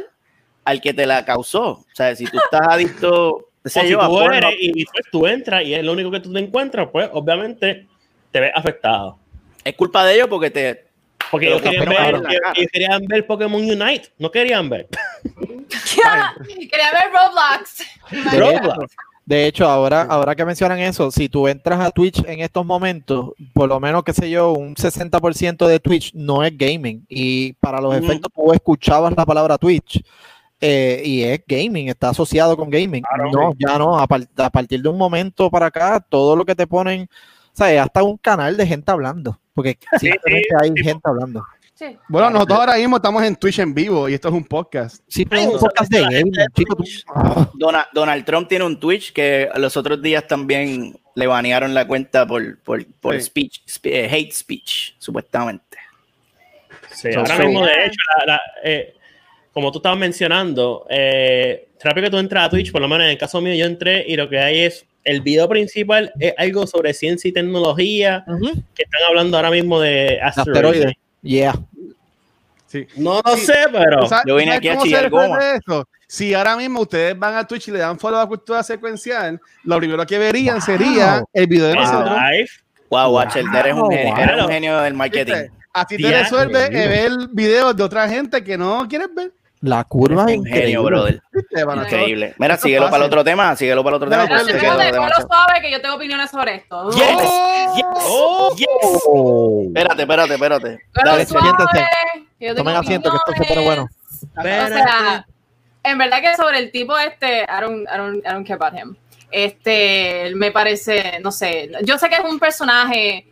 al que te la causó. O sea, si tú estás adicto, si tú eres, y pues tú entras y es lo único que tú te encuentras, pues obviamente te ves afectado. Es culpa de ellos porque te, porque ellos querían, ver, querían ver Pokémon Unite, no querían ver. querían ver Roblox. Roblox. De hecho, ahora, ahora que mencionan eso, si tú entras a Twitch en estos momentos, por lo menos, qué sé yo, un 60% de Twitch no es gaming. Y para los efectos, tú escuchabas la palabra Twitch. Eh, y es gaming, está asociado con gaming. no, ya no, a, a, partir de un momento para acá, todo lo que te ponen, o sea, hasta un canal de gente hablando. Porque simplemente hay gente hablando. Bueno, nosotros ahora mismo estamos en Twitch en vivo y esto es un podcast. Sí, pero es un podcast de gaming, Donald, Trump tiene un Twitch que los otros días también le banearon la cuenta por, por, por speech, eh, hate speech, supuestamente. Sí, ahora mismo, de hecho, eh, como tú estabas mencionando, eh, rápido que tú entras a Twitch, por lo menos en el caso mío, yo entré y lo que hay es el video principal es algo sobre ciencia y tecnología, que están hablando ahora mismo de asteroides. Yeah. Sí. No lo sé, pero yo vine aquí a chillar Eso? Si ahora mismo ustedes van a Twitch y le dan follow a cultura secuencial, lo primero que verían sería el video de nosotros. Wow, Watcher, eres, un genio, eres un genio del marketing. Así te resuelve ver videos de otra gente que no quieres ver. La curva es increíble. brother. Increíble. Mira, síguelo para el otro tema, síguelo para el otro tema. No, lo sabe que yo tengo opiniones sobre esto. Yes, yes, oh, yes. Espérate, espérate, espérate. Dale, siéntate. Tomen asiento que esto se pone bueno. O sea, en verdad que sobre el tipo este, I don't, I don't, I don't care about him. Este, me parece, no sé, yo sé que es un personaje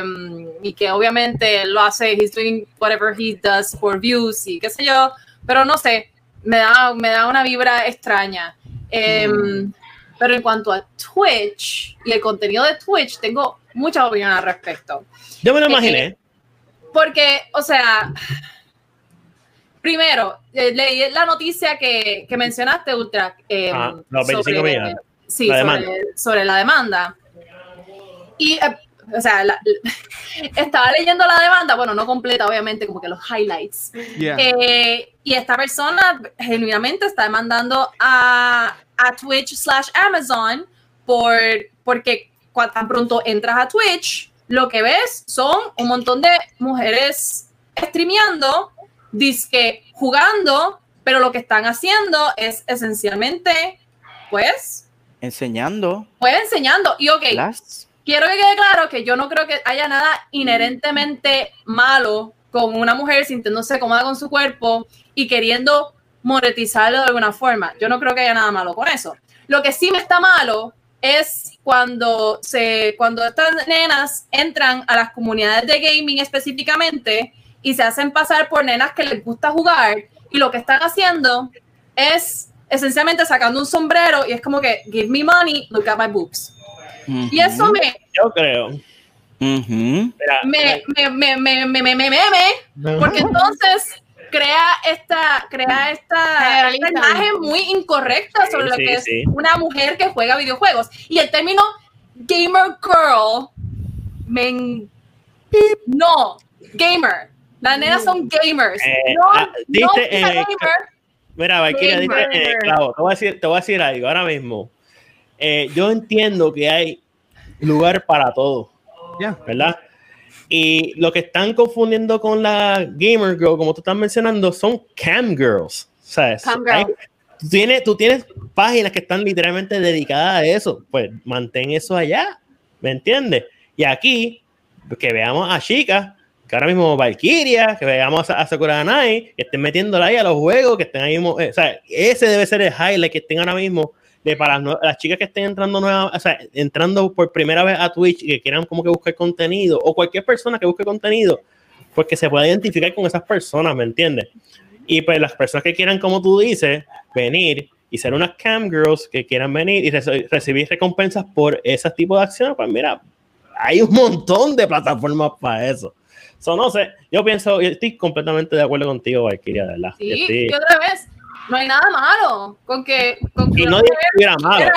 um, y que obviamente lo hace, he's doing whatever he does for views y qué sé yo, pero no sé, me da, me da una vibra extraña. Em, pero en cuanto a Twitch y el contenido de Twitch, tengo mucha opinión al respecto. Yo me lo imaginé. Eh, porque, o sea, primero, eh, leí la noticia que, que mencionaste, Ultra. Em, ah, los 25 sobre, millones. Sí, sobre, la demanda. Y eh, o sea, estaba leyendo la demanda, bueno, no completa, obviamente, como que los highlights. Eh, y esta persona genuinamente está demandando a, a Twitch slash Amazon por, porque cuando tan pronto entras a Twitch, lo que ves son un montón de mujeres streameando, disque jugando, pero lo que están haciendo es esencialmente, pues... Enseñando. Pues enseñando. Y ok, quiero que quede claro que yo no creo que haya nada inherentemente malo con una mujer sintiéndose cómoda con su cuerpo y queriendo monetizarlo de alguna forma. Yo no creo que haya nada malo con eso. Lo que sí me está malo es cuando, se, cuando estas nenas entran a las comunidades de gaming específicamente y se hacen pasar por nenas que les gusta jugar y lo que están haciendo es esencialmente sacando un sombrero y es como que, give me money, look at my boobs. Y eso me... Yo creo. me, me, me, me, me, me, me, me, porque entonces crea esta, crea esta, imagen muy incorrecta sobre lo que es una mujer que juega videojuegos. Y el término gamer girl, me... no, gamer. Las nenas son gamers. Eh, no, ah, no eh, gamer. Mira, Valkyria, eh, claro, te voy, a decir, te voy a decir algo ahora mismo. Eh, yo entiendo que hay lugar para todo, ¿verdad? Y lo que están confundiendo con la gamer girl, como tú estás mencionando, son cam girls. ¿sabes? Cam tú, tienes, tú tienes páginas que están literalmente dedicadas a eso. Pues mantén eso allá, ¿me entiendes? Y aquí, que veamos a chicas, que ahora mismo Valkyria, que veamos a, Sakura Nai, que estén metiéndola ahí a los juegos, que estén ahí, eh, o sea, ese debe ser el highlight que estén ahora mismo de para las, chicas que estén entrando nuevas, o sea, entrando por primera vez a Twitch y que quieran como que buscar contenido, o cualquier persona que busque contenido, pues que se pueda identificar con esas personas, ¿me entiendes? Y pues las personas que quieran, como tú dices, venir y ser unas cam girls que quieran venir y recibir recompensas por ese tipo de acciones, pues mira, hay un montón de plataformas para eso. So, no sé, yo pienso, estoy completamente de acuerdo contigo, Valkyria, ¿verdad? Sí, y otra vez, no hay nada malo con que. Con que y no digo malo,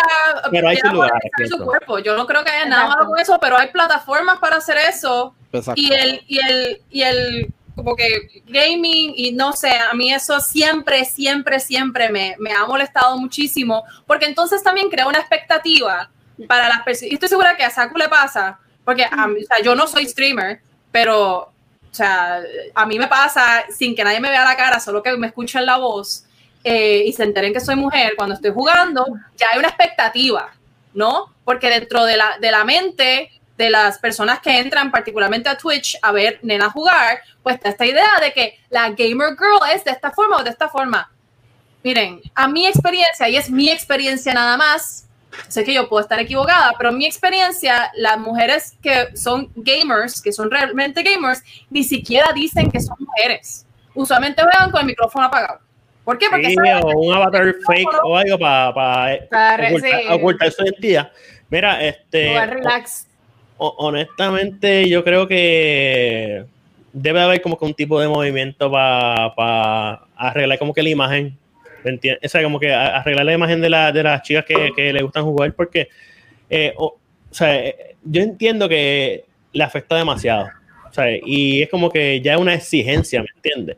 pero hay su cuerpo. Yo no creo que haya nada malo con eso, pero hay plataformas para hacer eso. Y el, y el, y el, como que gaming, y no sé, a mí eso siempre, siempre, siempre me, me ha molestado muchísimo, porque entonces también crea una expectativa para las personas. Y estoy segura que a Saku le pasa, porque a mí, o sea, yo no soy streamer, pero o sea, a mí me pasa sin que nadie me vea la cara, solo que me escuchen la voz eh, y se enteren que soy mujer cuando estoy jugando, ya hay una expectativa, ¿no? Porque dentro de la, de la mente de las personas que entran particularmente a Twitch a ver nena jugar, pues está esta idea de que la gamer girl es de esta forma o de esta forma. Miren, a mi experiencia, y es mi experiencia nada más, sé que yo puedo estar equivocada, pero mi experiencia, las mujeres que son gamers, que son realmente gamers, ni siquiera dicen que son mujeres. Usualmente juegan con el micrófono apagado. ¿Por qué? Porque o un avatar fake o algo para pa, ocultar, su identidad. Mira, este. relax. honestamente, yo creo que debe haber como que un tipo de movimiento para arreglar como que la imagen. ¿Entiendes? O sea, como que arreglar la imagen de, la, de las chicas que, que le gustan jugar, porque eh, o, sea, eh, yo entiendo que le afecta demasiado. Sea, y es como que ya es una exigencia, ¿me entiendes?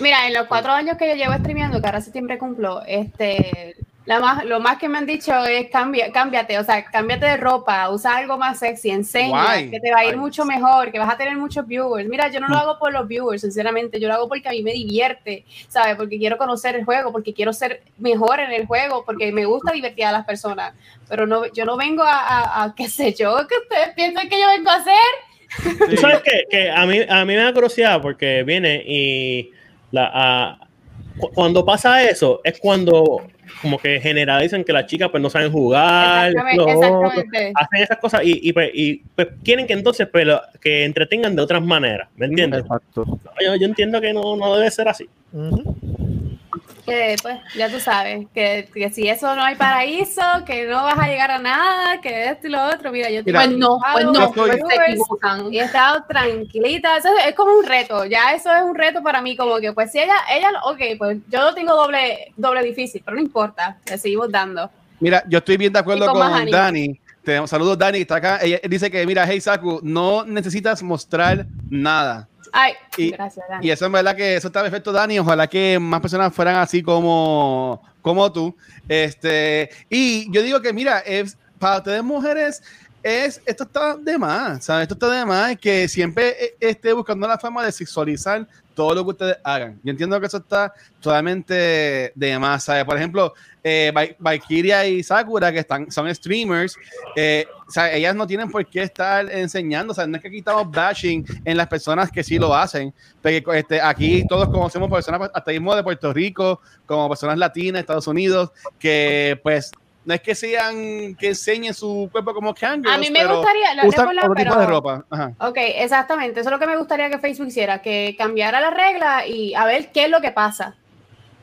mira, en los cuatro años que yo llevo streameando, que ahora septiembre cumplo, este, la más, lo más que me han dicho es cambia, cámbiate, o sea, cámbiate de ropa, usa algo más sexy, enseña, que te va a ir mucho mejor, que vas a tener muchos viewers. Mira, yo no lo mm. hago por los viewers, sinceramente, yo lo hago porque a mí me divierte, ¿sabes? Porque quiero conocer el juego, porque quiero ser mejor en el juego, porque me gusta divertir a las personas, pero no, yo no vengo a, a, qué sé yo, que ustedes piensan que yo vengo a hacer. ¿Tú sabes qué? Que a mí, a mí me da curiosidad porque viene y la, cuando pasa eso, es cuando como que generalizan que las chicas pues no saben jugar, hacen esas cosas y, pues, pues, quieren que entonces pues, que entretengan de otras maneras, ¿me entiendes? Yo, yo, entiendo que no, no debe ser así que pues ya tú sabes, que, que, si eso no hay paraíso, que no vas a llegar a nada, que esto y lo otro, mira, yo pues no, pues no, pues se equivocan. Y he estado tranquilita, eso es, como un reto, ya eso es un reto para mí, como que pues si ella, ella, ok, pues yo lo tengo doble, doble difícil, pero no importa, le seguimos dando. Mira, yo estoy bien de acuerdo con, Dani. saludos, Dani, está acá. Ella dice que, mira, hey, Saku, no necesitas mostrar nada Ay, y, gracias, Dani. Y eso es verdad que eso está perfecto, Dani. Ojalá que más personas fueran así como, como tú. Este, y yo digo que, mira, es, para ustedes mujeres, es, esto está de más, ¿sabes? Esto está de más que siempre e, esté buscando la forma de sexualizar todo lo que ustedes hagan. Yo entiendo que eso está totalmente de más, ¿sabes? Por ejemplo, eh, Valkyria y Sakura, que están, son streamers, eh, sea, ellas no tienen por qué estar enseñando, sea, no es que aquí estamos bashing en las personas que sí lo hacen, porque este, aquí todos conocemos personas, hasta mismo de Puerto Rico, como personas latinas, Estados Unidos, que pues no es que sean que enseñen su cuerpo como kangaroos, A mí me gustaría usan otro tipo de ropa. Ok, exactamente. Eso es lo que me gustaría que Facebook hiciera, que cambiara la regla y a ver qué es lo que pasa.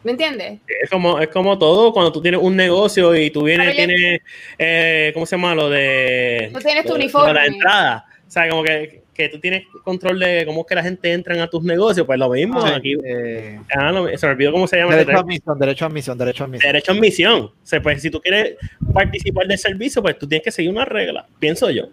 ¿Me entiendes? Es como, es como todo cuando tú tienes un negocio y tú vienes, tienes, eh, ¿cómo se llama? Lo de... Tú tienes tu uniforme. la entrada. O sea, como que, que, tú tienes control de cómo es que la gente entra a tus negocios, pues lo mismo aquí. Eh, ah, se me olvidó cómo se llama. Derecho a admisión, derecho a admisión, derecho a admisión. Derecho a admisión. O sea, pues si tú quieres participar del servicio, pues tú tienes que seguir una regla, pienso yo.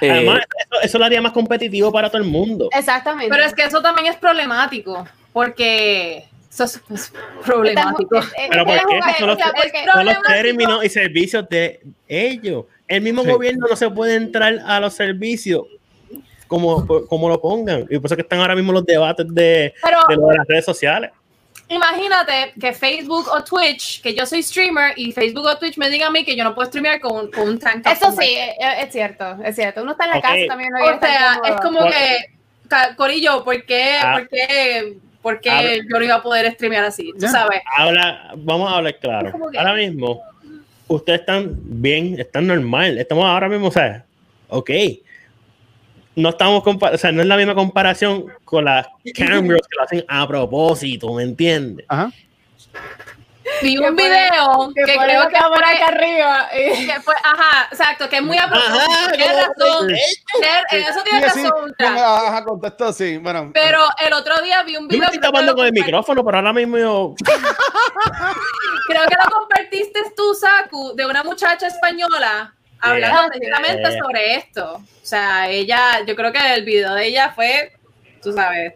Eh, Además, eso, eso, lo haría más competitivo para todo el mundo. Exactamente. Pero es que eso también es problemático, porque eso es, problemático. Pero ¿por qué? Son los, son los términos y servicios de ellos. El mismo gobierno no se puede entrar a los servicios como, como lo pongan. Y por eso que están ahora mismo los debates de, de, de las redes sociales. Imagínate que Facebook o Twitch, que yo soy streamer y Facebook o Twitch me digan a mí que yo no puedo streamear con, con un tank. Eso sí, es, es, cierto, es cierto. Uno está en la casa también. No o sea, es como que, Corillo, ¿por qué, ah. ¿por qué porque yo no iba a poder streamear así, tú sabes. Habla, vamos a hablar claro. Ahora mismo, ustedes están bien, están normal. Estamos ahora mismo, o sea, ok. No estamos o sea, no es la misma comparación con las cameras que lo hacen a propósito, ¿me entiendes? Ajá. Vi un video que, creo que por acá arriba. Que fue, ajá, exacto, que es muy a propósito. Tienes razón. En eso tienes razón. Ajá, contestó, sí. Bueno. Pero el otro día vi un video. Yo me estoy tapando con el micrófono, pero ahora mismo yo. creo que lo compartiste tú, Saku, de una muchacha española hablando precisamente sobre esto. O sea, ella, yo creo que el video de ella fue tú sabes,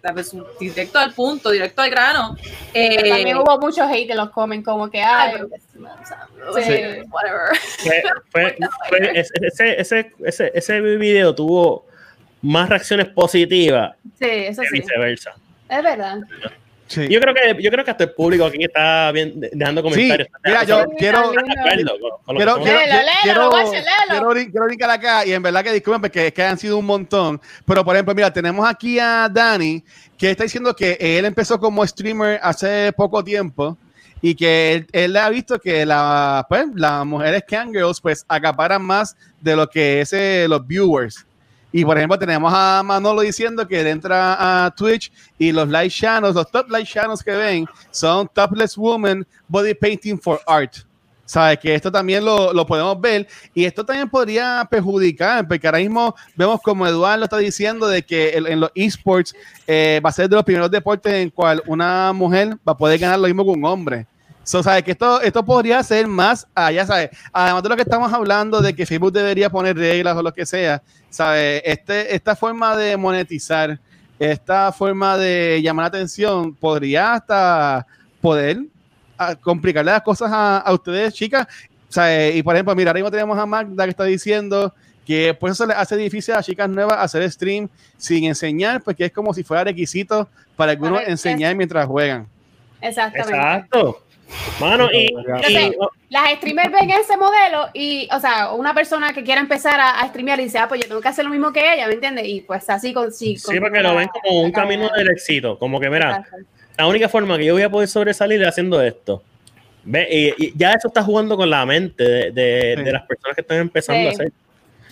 directo al punto, directo al grano. Eh, también hubo mucho hate en los comments, como que, ay, sí. whatever. Fue, fue, ese, ese, ese, ese video tuvo más reacciones positivas sí, eso que viceversa. Es verdad. Yo creo que yo creo que hasta el público aquí está bien, dejando comentarios. Sí, mira, yo quiero quiero quiero quiero quiero brincar acá y en verdad que disculpen porque es que han sido un montón, pero por ejemplo, mira, tenemos aquí a Dani que está diciendo que él empezó como streamer hace poco tiempo y que él, él ha visto que la, pues, las mujeres Kangirls pues acaparan más de lo que es eh, los viewers. Y por ejemplo, tenemos a Manolo diciendo que entra a Twitch y los live channels, los top live channels que ven son Topless Woman Body Painting for Art. ¿Sabes? Que esto también lo, lo, podemos ver y esto también podría perjudicar, porque ahora mismo vemos como Eduardo está diciendo de que en, los esports eh, va a ser de los primeros deportes en cual una mujer va a poder ganar lo mismo que un hombre. So, ¿sabes? Que esto, esto podría ser más allá, ¿sabes? Además de lo que estamos hablando de que Facebook debería poner reglas o lo que sea, ¿sabes? Este, esta forma de monetizar, esta forma de llamar la atención, podría hasta poder ah, complicarle las cosas a, ustedes, chicas. ¿sabes? Y por ejemplo, mira, ahora mismo tenemos a Magda que está diciendo que pues eso le hace difícil a chicas nuevas hacer stream sin enseñar, porque es como si fuera requisito para algunos enseñar mientras juegan. Exactamente. Exacto. Mano, y, las streamers ven ese modelo y, o sea, una persona que quiera empezar a, a, streamear y dice, ah, pues yo tengo que hacer lo mismo que ella, ¿me entiendes? Y pues así con sí. Sí, porque lo ven como un camino del éxito, como que, mira, la única forma que yo voy a poder sobresalir es haciendo esto. ¿Ve? Y, ya eso está jugando con la mente de, de, de las personas que están empezando a hacer.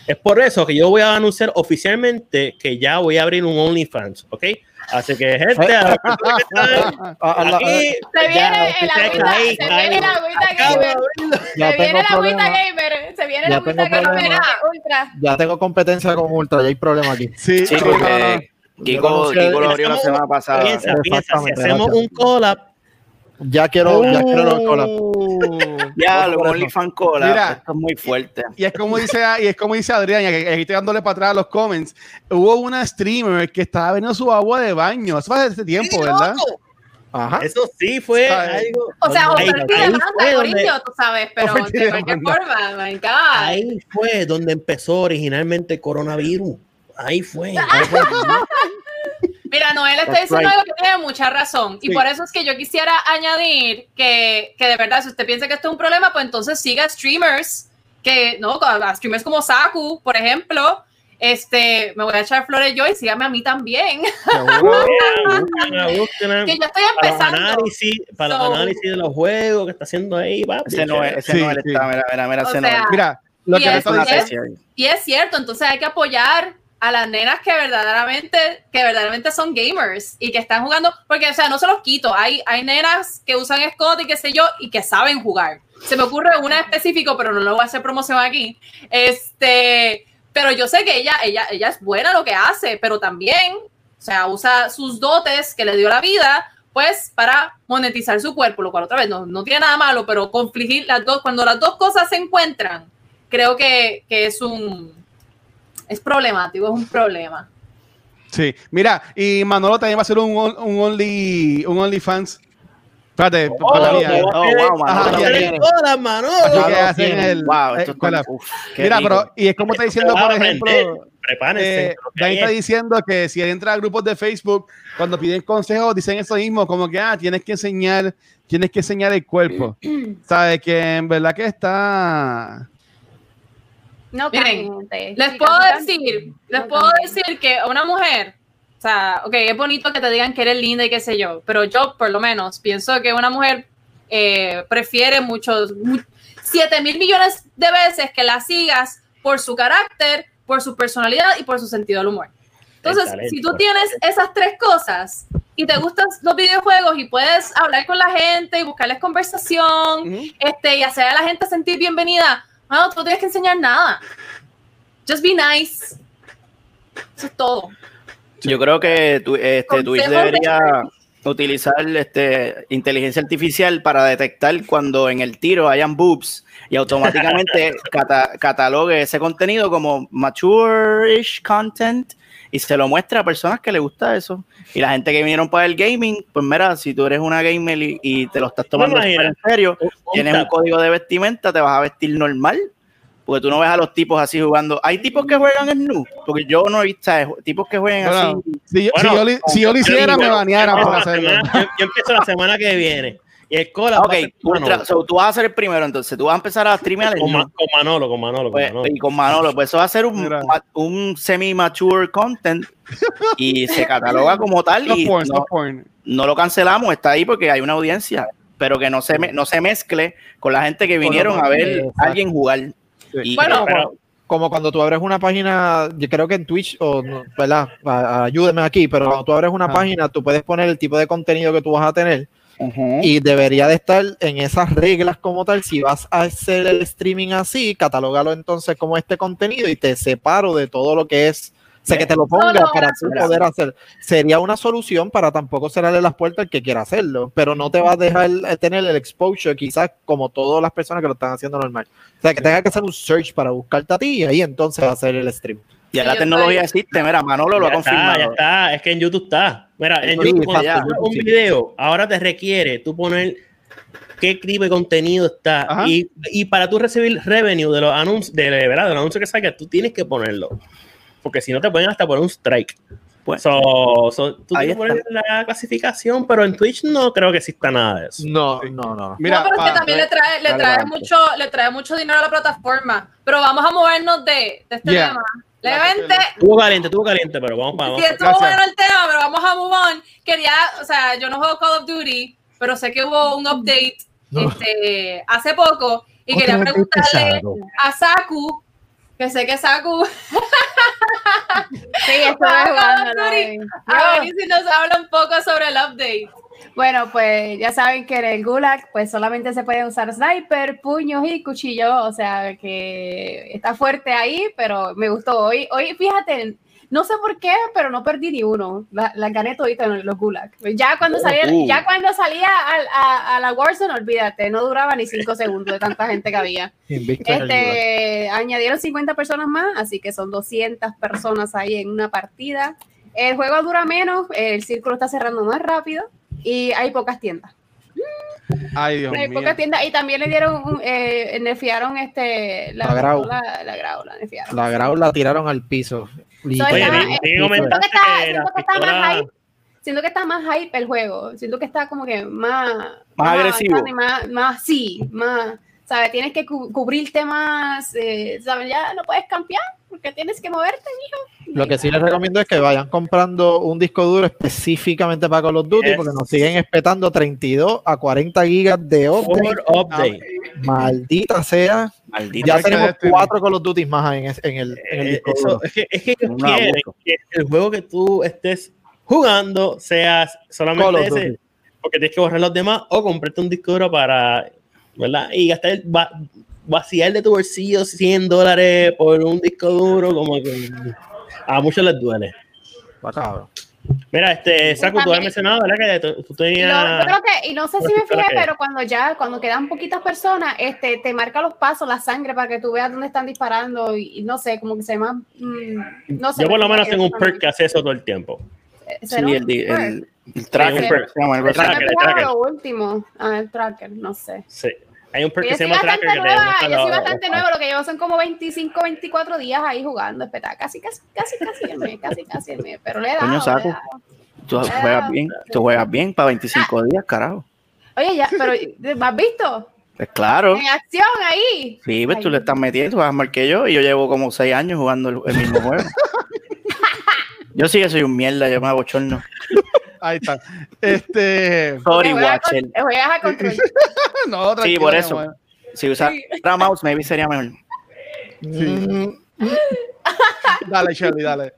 Es por eso que yo voy a anunciar oficialmente que ya voy a abrir un OnlyFans, ¿ok? Así que, gente, a aquí, se viene el agüita, se viene la agüita gamer. Se viene la agüita gamer. Se viene la agüita gamer ultra. Ya tengo competencia con ultra, ya hay problema aquí. Sí, sí porque Kiko, Kiko lo abrió la semana pasada. Piensa, piensa, si hacemos un collab ya quiero, ya quiero los collabs. Ya, los OnlyFans collab. Mira, esto es muy fuerte. Y es como dice, y es como dice Adrián, y aquí estoy dándole para atrás a los comments. Hubo una streamer que estaba vendiendo su agua de baño. Eso fue hace tiempo, ¿verdad? Ajá. Eso sí fue algo. O sea, ahí, ahí fue donde, tú sabes, pero de cualquier forma, my God. Ahí fue donde empezó originalmente el coronavirus. Ahí fue. Mira, Noel está diciendo algo que tiene mucha razón. Y por eso es que yo quisiera añadir que, que, de verdad, si usted piensa que esto es un problema, pues entonces siga streamers, que, ¿no? A streamers como Saku, por ejemplo. Este, me voy a echar flores yo y sígame a mí también. que yo estoy empezando. Para análisis, para so, análisis de los juegos que está haciendo ahí, va. Ese no es, ese sí, está, mira, mira, mira, o sea, mira, lo y, que es, es, y es cierto, entonces hay que apoyar a las nenas que verdaderamente, que verdaderamente son gamers y que están jugando, porque, o sea, no se los quito, hay, hay nenas que usan Scott y qué sé yo, y que saben jugar. Se me ocurre una específico, pero no lo voy a hacer promoción aquí. Este, pero yo sé que ella, ella, ella es buena lo que hace, pero también, o sea, usa sus dotes que le dio la vida, pues, para monetizar su cuerpo, lo cual otra vez no, no tiene nada malo, pero confligir las dos, cuando las dos cosas se encuentran, creo que, que es un, es problemático, es un problema. Sí, mira, y Manolo también va a ser un, un Only un OnlyFans. Espérate, oh, para la mía. Oh, wow, Manolo. Así que hacen el, wow, esto uf, Mira, pero, y es como está diciendo, por ejemplo, eh, Dani está diciendo que si entra a grupos de Facebook, cuando piden consejos, dicen eso mismo, como que, ah, tienes que enseñar, tienes que enseñar el cuerpo. ¿Sabes? Que en verdad que está no Miren, les puedo decir, les puedo decir que una mujer, o sea, ok, es bonito que te digan que eres linda y qué sé yo, pero yo por lo menos pienso que una mujer eh, prefiere muchos, 7 mil millones de veces que la sigas por su carácter, por su personalidad y por su sentido del humor. Entonces, si tú tienes esas tres cosas y te gustan los videojuegos y puedes hablar con la gente y buscarles conversación este, y hacer a la gente sentir bienvenida, no, tú no tienes que enseñar nada. Just be nice. Eso es todo. Yo creo que tu, este, Twitch debería utilizar este, inteligencia artificial para detectar cuando en el tiro hayan boobs y automáticamente catalogue ese contenido como mature-ish content y se lo muestra a personas que le gusta eso. Y la gente que vinieron para el gaming, pues mira, si tú eres una gamer y, te lo estás tomando en serio, tienes un código de vestimenta, te vas a vestir normal. Porque tú no ves a los tipos así jugando. Hay tipos que juegan en nu, porque yo no he visto tipos que juegan así. Si yo, si yo, lo hiciera, me banearan por hacerlo. yo empiezo la semana que viene y el cola. Ok, tú vas a ser el primero, entonces tú vas a empezar a streamear. Con, con, Manolo, con Manolo. Pues, Y con Manolo, pues eso va a ser un, un semi-mature content y se cataloga como tal. y no, no, lo cancelamos, está ahí porque hay una audiencia, pero que no se, no se mezcle con la gente que vinieron a ver a alguien jugar. bueno, como cuando tú abres una página, yo creo que en Twitch, o, ¿verdad? Ayúdeme aquí, pero cuando tú abres una página, tú puedes poner el tipo de contenido que tú vas a tener y debería de estar en esas reglas como tal. Si vas a hacer el streaming así, catalógalo entonces como este contenido y te separo de todo lo que es. sé que te lo ponga para poder hacer. Sería una solución para tampoco cerrarle las puertas al que quiera hacerlo, pero no te va a dejar tener el exposure, quizás como todas las personas que lo están haciendo normal. O sea, que tenga que hacer un search para buscarte a ti y ahí entonces va a hacer el stream. Ya la tecnología existe, mira, Manolo lo ha confirmado. ya está, es que en YouTube está. Mira, en YouTube cuando un video, ahora te requiere tú poner qué tipo de contenido está y, y, para tú recibir revenue de los anuncios, de, verdad, de los anuncios que saques, tú tienes que ponerlo. Porque si no te pueden hasta poner un strike. Pues, so, tú tienes que poner la clasificación, pero en Twitch no creo que exista nada de eso. No, no, no. Mira, no, pero es que también le trae, le trae mucho, le trae mucho dinero a la plataforma. Pero vamos a movernos de, de este tema. Levemente. Estuvo caliente, estuvo caliente, pero vamos, vamos. Sí, estuvo bueno el tema, pero vamos a move on. Quería, o sea, yo no juego Call of Duty, pero sé que hubo un update este, hace poco y quería preguntarle a Saku, que sé que Saku. sí, estoy jugando. A ver si nos habla un poco sobre el update. Bueno, pues ya saben que en el Gulag pues solamente se puede usar sniper, puños y cuchillo, o sea que está fuerte ahí, pero me gustó. Hoy, hoy fíjate, no sé por qué, pero no perdí ni uno. La, la gané todita en los Gulag. Ya cuando salía, uh. ya cuando salía a, a, la Warzone, olvídate, no duraba ni cinco segundos de tanta gente que había. Este, añadieron 50 personas más, así que son 200 personas ahí en una partida. El juego dura menos, el círculo está cerrando más rápido y hay pocas tiendas. Ay, Dios hay pocas tiendas y también le dieron, eh, nefiaron este, la, la grau. La, la, grau, la, la grau la tiraron al piso. siento, que está, más hype, siento que está más hype el juego. Siento que está como que más, más, agresivo. Más, más, sí, más ¿sabes? Tienes que cubrir temas, eh, ¿sabes? Ya no puedes cambiar porque tienes que moverte, hijo. Lo que sí les recomiendo es que vayan comprando un disco duro específicamente para Call of Duty, porque nos siguen espetando 32 a 40 gigas de update. Maldita sea. ya tenemos cuatro Call of Duty más en, el, en el eh, disco duro. Es que, es que ellos quieren que el juego que tú estés jugando sea solamente ese, porque tienes que borrar los demás o comprarte un disco duro para, ¿verdad? Y gastar, vaciar de tu bolsillo 100 dólares por un disco duro, como que a muchos les duele. Mira, este, Saco, tú has mencionado, ¿verdad? Que tú, tenías... yo creo que, y no sé si me fijé, pero cuando ya, cuando quedan poquitas personas, este, te marca los pasos, la sangre, para que tú veas dónde están disparando y, no sé, como que se llama... Mm, no sé, yo por lo menos tengo un perk que hace eso todo el tiempo. Sí, el, el, el, tracker. el, tracker, el tracker. Lo último. Ah, el tracker, no sé. Sí. Hay un perk que se llama Tracker. Nueva, yo soy bastante nuevo, lo que llevo son como 25, 24 días ahí jugando. Espera, casi, casi, casi, casi el mes, casi, casi el mes. Pero le he dado. Coño, saco. Tú juegas bien, tú juegas bien para 25 días, carajo. Oye, ya, pero ¿me has visto? Pues claro. En acción ahí. Sí, ves, tú le estás metiendo, vas más que yo, y yo llevo como 6 años jugando el, mismo juego. yo sí que soy un mierda, yo me hago chorno. Ahí está. Este. Sorry, Watcher. Voy a control. no, sí, por eso. Si usara mouse, maybe sería mejor. Sí. dale, Shelly, dale.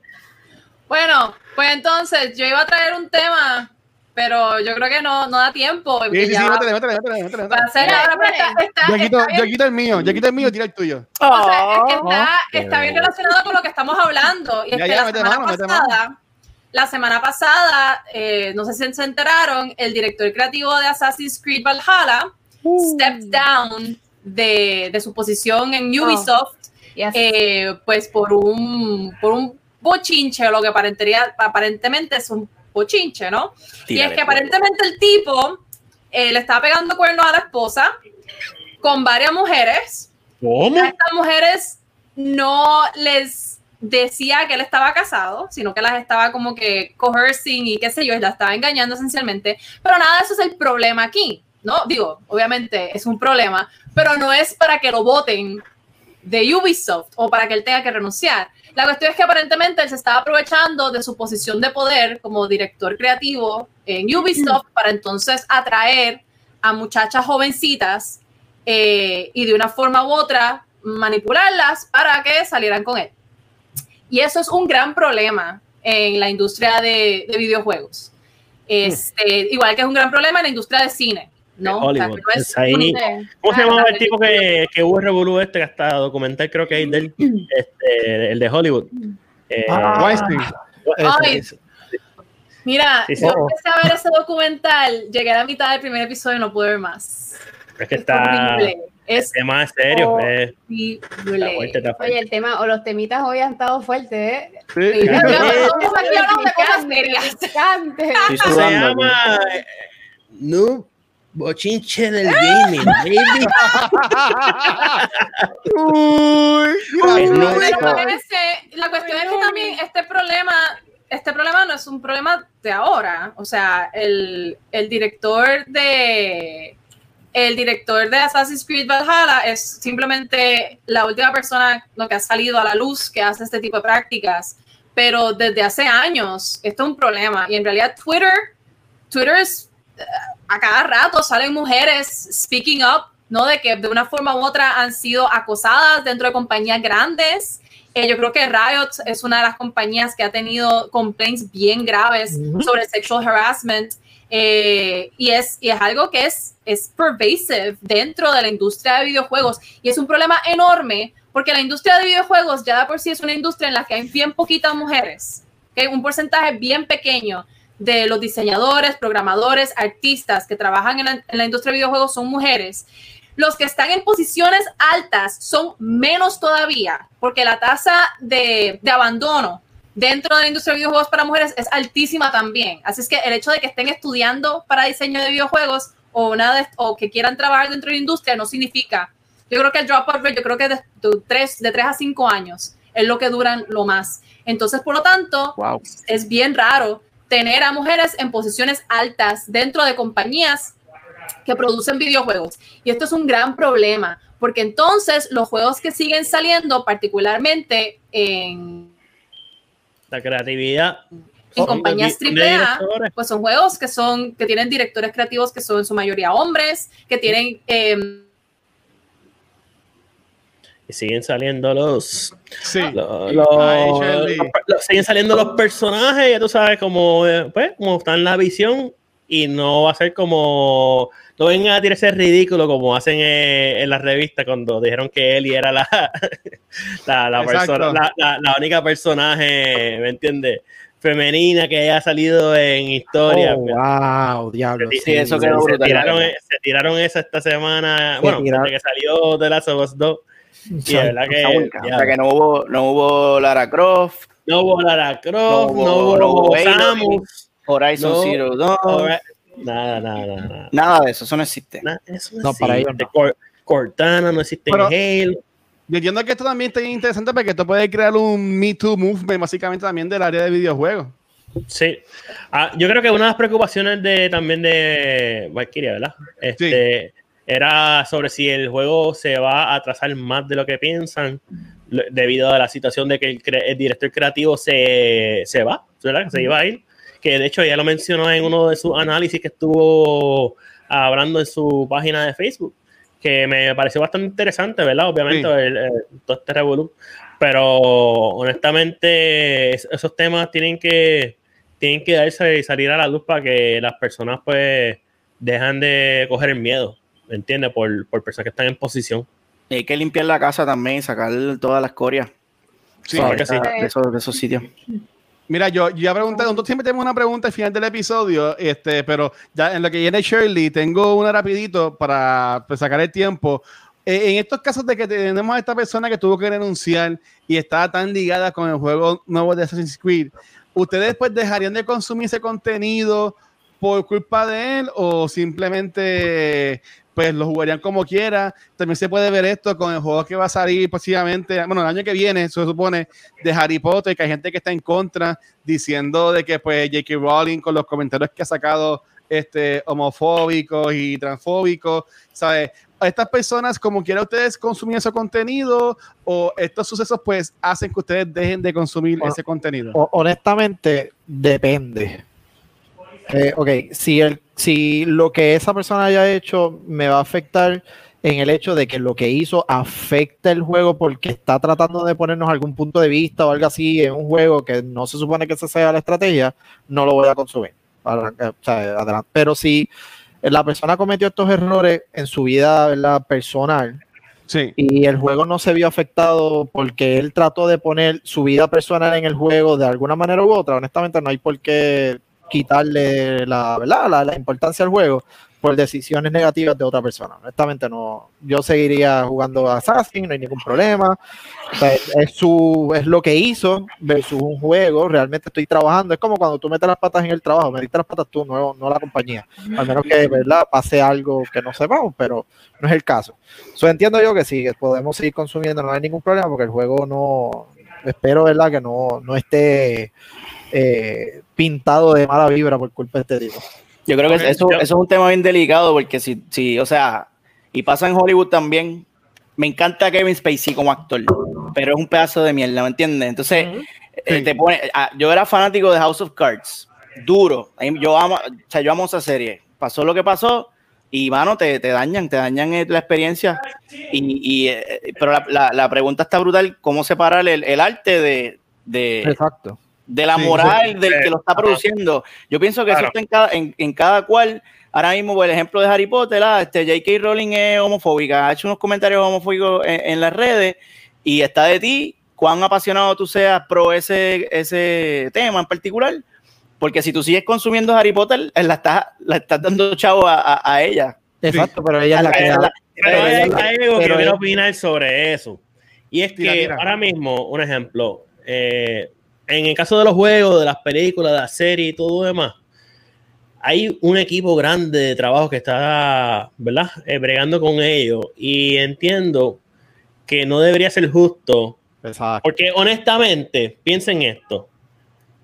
Bueno, pues entonces yo iba a traer un tema, pero yo creo que no, no da tiempo. Sí, sí, sí, métele, métele, métele. Va a ser ahora, está, yo, quito, yo quito el mío, yo quito el mío, tira el tuyo. O sea, es que está, está bien relacionado con lo que estamos hablando. Y es ya, que ya, la semana mano, pasada, la semana pasada, eh, no sé si se enteraron, el director creativo de Assassin's Creed Valhalla uh. stepped down de, de, su posición en oh. Ubisoft, eh, pues por un, por un bochinche, lo que aparentemente es un bochinche, ¿no? y es que aparentemente el tipo eh, le estaba pegando cuernos a la esposa con varias mujeres. ¿Cómo? A estas mujeres no les decía que él estaba casado, sino que las estaba como que coercing y qué sé yo, y las estaba engañando esencialmente. Pero nada, eso es el problema aquí, ¿no? Digo, obviamente es un problema, pero no es para que lo voten de Ubisoft o para que él tenga que renunciar. La cuestión es que aparentemente él se estaba aprovechando de su posición de poder como director creativo en Ubisoft para entonces atraer a muchachas jovencitas eh, y de una forma u otra manipularlas para que salieran con él. Y eso es un gran problema en la industria de, videojuegos. Este, igual que es un gran problema en la industria de cine. ¿no? Hollywood. ¿Cómo se llama el tipo que, que hubo revolú este que hasta documental creo que es del este, el de Hollywood? Eh, ah, mira, yo empecé a ver ese documental, llegué a la mitad del primer episodio y no pude ver más. Es que está es tema serio. Es, Oye, el tema, o los temitas hoy han estado fuertes, ¿eh? Sí. Se llama No Bochinche del gaming, baby. Uy, la cuestión es que también este problema, este problema no es un problema de ahora. O sea, el, el director de el director de Assassin's Creed Valhalla es simplemente la última persona lo que ha salido a la luz que hace este tipo de prácticas. Pero desde hace años esto es un problema. Y en realidad Twitter, Twitter es, eh, a cada rato salen mujeres speaking up, ¿no? De que de una forma u otra han sido acosadas dentro de compañías grandes. Eh, yo creo que Riot es una de las compañías que ha tenido complaints bien graves sobre sexual harassment. Eh, y, es, y es algo que es, es pervasive dentro de la industria de videojuegos y es un problema enorme porque la industria de videojuegos ya de por sí es una industria en la que hay bien poquitas mujeres, que un porcentaje bien pequeño de los diseñadores, programadores, artistas que trabajan en la, en la industria de videojuegos son mujeres. Los que están en posiciones altas son menos todavía, porque la tasa de, de abandono dentro de la industria de videojuegos para mujeres es altísima también. Así es que el hecho de que estén estudiando para diseño de videojuegos o, nada o que quieran trabajar dentro de la industria no significa. Yo creo que el dropout rate, yo creo que de, de, 3, de 3 a 5 años es lo que duran lo más. Entonces, por lo tanto, es bien raro tener a mujeres en posiciones altas dentro de compañías que producen videojuegos. Y esto es un gran problema, porque entonces los juegos que siguen saliendo, particularmente en... La creatividad. En compañías AAA, pues son juegos que son que tienen directores creativos que son en su mayoría hombres, que tienen eh, siguen saliendo los, siguen saliendo los personajes, ya tú sabes, como, eh, pues, como está en la visión y no va a ser como no vengan a tirarse ridículo como hacen eh, en la revista cuando dijeron que Eli era la la, persona, la, única personaje, ¿me entiendes? femenina que haya salido en historia. Oh, wow, diablo. Se, eso se, tiraron, e, se, tiraron, esa esta semana, bueno, desde que salió de Last of Us 2 y verdad que, o sea que no hubo, no hubo Lara Croft. No hubo Lara Croft, no hubo, no hubo Samus. Horizon Zero Dawn. Nada, nada, nada. Nada de eso, eso no existe. eso no, para ellos Cortana no existe en Halo. Yo entiendo que esto también está interesante porque esto puede crear un Me Too movement básicamente también del área de videojuegos. Sí. Ah, yo creo que una de las preocupaciones de también de Valkyria, ¿verdad? Este, era sobre si el juego se va a atrasar más de lo que piensan debido a la situación de que el, director creativo se, se va, ¿verdad? se iba a ir, que de hecho ya lo mencionó en uno de sus análisis que estuvo hablando en su página de Facebook, que me pareció bastante interesante, ¿verdad? Obviamente, todo este revolú. Pero honestamente, esos temas tienen que, tienen que darse y salir a la luz para que las personas pues dejan de coger el miedo ¿me entiendes? Por, por personas que están en posición. Y hay que limpiar la casa también sacar toda la escoria sí, de, esos, de, esos, sitios. Mira, yo ya pregunté, nosotros siempre tenemos una pregunta al final del episodio, este, pero ya en lo que viene Shirley, tengo una rapidito para pues, sacar el tiempo. Eh, en estos casos de que tenemos a esta persona que tuvo que renunciar y estaba tan ligada con el juego nuevo de Assassin's Creed, ¿ustedes pues dejarían de consumir ese contenido por culpa de él o simplemente pues lo jugarían como quiera. También se puede ver esto con el juego que va a salir posiblemente, bueno, el año que viene, se supone, de Harry Potter, que hay gente que está en contra diciendo de que pues J.K. Rowling con los comentarios que ha sacado este, homofóbicos y transfóbicos, ¿sabes? estas personas, como quiera ustedes consumir ese contenido o estos sucesos pues hacen que ustedes dejen de consumir ese contenido? Honestamente, depende. Eh, ok, si, el, si lo que esa persona haya hecho me va a afectar en el hecho de que lo que hizo afecta el juego porque está tratando de ponernos algún punto de vista o algo así en un juego que no se supone que esa sea la estrategia, no lo voy a consumir. Pero si la persona cometió estos errores en su vida personal sí. y el juego no se vio afectado porque él trató de poner su vida personal en el juego de alguna manera u otra, honestamente no hay por qué quitarle la, ¿verdad? La, importancia al juego por decisiones negativas de otra persona. Honestamente, no. Yo seguiría jugando Assassin, no hay ningún problema. es, su, es lo que hizo versus un juego. Realmente estoy trabajando. Es como cuando tú metes las patas en el trabajo, metes las patas tú, no, no la compañía. Al menos que ¿verdad? pase algo que no sepamos, pero no es el caso. So, entiendo yo que sí, que podemos seguir consumiendo, no hay ningún problema porque el juego no. Espero, ¿verdad? Que no, no esté eh, pintado de mala vibra por culpa de este tipo. Yo creo que eso, eso, es un tema bien delicado porque si, si, o sea, y pasa en Hollywood también, me encanta Kevin Spacey como actor, pero es un pedazo de mierda, ¿me entiendes? Entonces, eh, te pone, ah, yo era fanático de House of Cards, duro, yo amo, o sea, yo amo esa serie, pasó lo que pasó y, mano, te, te dañan, te dañan eh, la experiencia, y, y pero la, la, pregunta está brutal, ¿cómo separar el, el arte de, de, Exacto de la moral del que lo está produciendo. Yo pienso que eso está en cada, en, cada cual. Ahora mismo, por el ejemplo de Harry Potter, ah, este J.K. Rowling es homofóbica, ha hecho unos comentarios homofóbicos en, las redes y está de ti cuán apasionado tú seas pro ese, ese tema en particular. Porque si tú sigues consumiendo Harry Potter, la estás, la estás dando chavo a, ella. Exacto, pero ella es la que... pero hay, algo que quiero opinar sobre eso. Y es que ahora mismo, un ejemplo, eh, en el caso de los juegos, de las películas, de la serie y todo lo demás, hay un equipo grande de trabajo que está, ¿verdad? Eh, bregando con ellos. Y entiendo que no debería ser justo. Porque honestamente, piensen esto.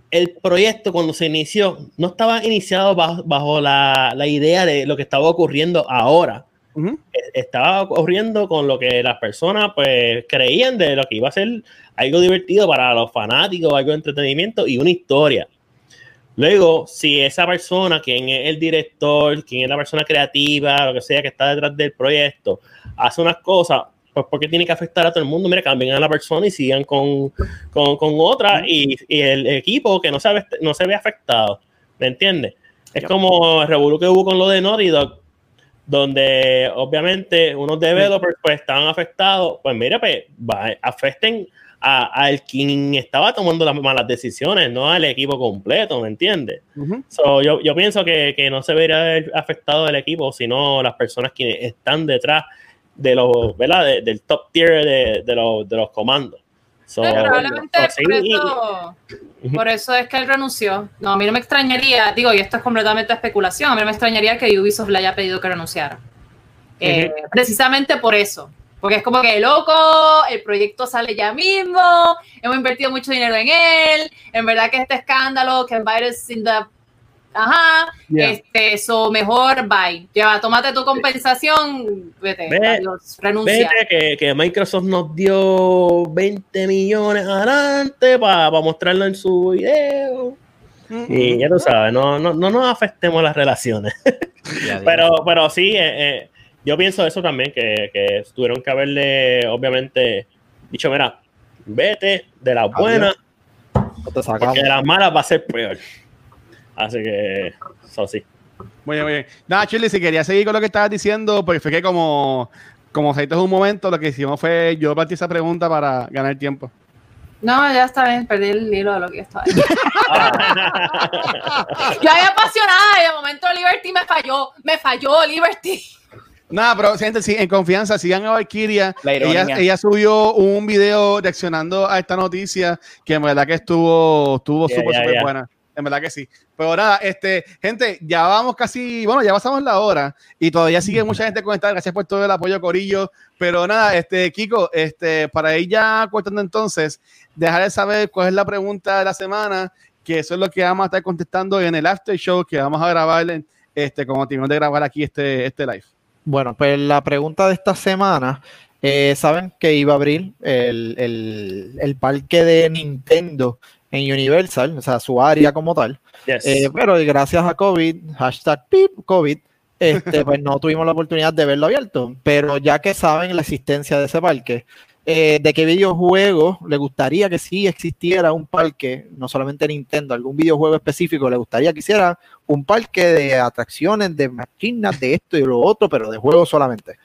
el proyecto cuando se inició no estaba iniciado bajo, la, idea de lo que estaba ocurriendo ahora. E, estaba ocurriendo con lo que las personas pues creían de lo que iba a ser algo divertido para los fanáticos, algo de entretenimiento y una historia. Luego, si esa persona, quien es el director, quien es la persona creativa, lo que sea que está detrás del proyecto, hace unas cosas, pues porque tiene que afectar a todo el mundo. Mira, cambien a la persona y sigan con, con, con otra y, y, el equipo que no se, ve, no se ve afectado. ¿Me entiendes? Es como el revuelo que hubo con lo de Naughty Dog, donde obviamente unos developers pues estaban afectados. Pues mira, pues afecten al quien estaba tomando las malas decisiones, no al equipo completo, ¿me entiendes? yo, yo, pienso que, que, no se vería afectado el equipo, sino las personas que están detrás de los, ¿verdad? del top tier de, de, los, de los comandos. probablemente por, eso, por eso es que él renunció. No, a mí no me extrañaría, digo, y esto es completamente especulación, a mí no me extrañaría que Ubisoft le haya pedido que renunciara. Eh, precisamente por eso, porque es como que loco, el proyecto sale ya mismo, hemos invertido mucho dinero en él, en verdad que este escándalo, que virus in the Ajá, este, eso mejor, bye. Lleva, tómate tu compensación, vete, renuncia. Vete que, Microsoft nos dio 20 millones adelante para mostrarlo en su video. Y ya tú sabes, no, no, no nos afectemos las relaciones. pero, pero sí, eh, eh yo pienso eso también, que, que, tuvieron que haberle, obviamente, dicho, mira, vete de las buenas, porque de las malas va a ser peor. Así que, eso sí. Muy bien, muy bien. Nada, Chile, si quería seguir con lo que estabas diciendo, porque fue que como, como se un momento, lo que hicimos fue yo partí esa pregunta para ganar tiempo. No, ya está bien, perdí el hilo de lo que estaba. yo había apasionada y de momento Liberty me falló, me falló Liberty. Nada, pero gente, sí, en confianza, sigan a Valkyria. Ella, ella, subió un video reaccionando a esta noticia que en verdad que estuvo estuvo súper, súper buena. En verdad que sí. Pero nada, este, gente, ya vamos casi, bueno, ya pasamos la hora y todavía sigue mucha gente conectada. Gracias por todo el apoyo, Corillo. Pero nada, este, Kiko, este, para ir ya cortando entonces, dejar de saber cuál es la pregunta de la semana, que eso es lo que vamos a estar contestando en el after show que vamos a grabar, este, como tenemos de grabar aquí este, este live. Bueno, pues la pregunta de esta semana, eh, saben que iba a abrir el, parque de Nintendo en Universal, o sea, su área como tal. Eh, pero gracias a COVID, hashtag COVID, este, pues no tuvimos la oportunidad de verlo abierto. Pero ya que saben la existencia de ese parque, eh, de qué videojuego le gustaría que sí existiera un parque, no solamente Nintendo, algún videojuego específico, le gustaría que hiciera un parque de atracciones, de máquinas, de esto y lo otro, pero de juegos solamente.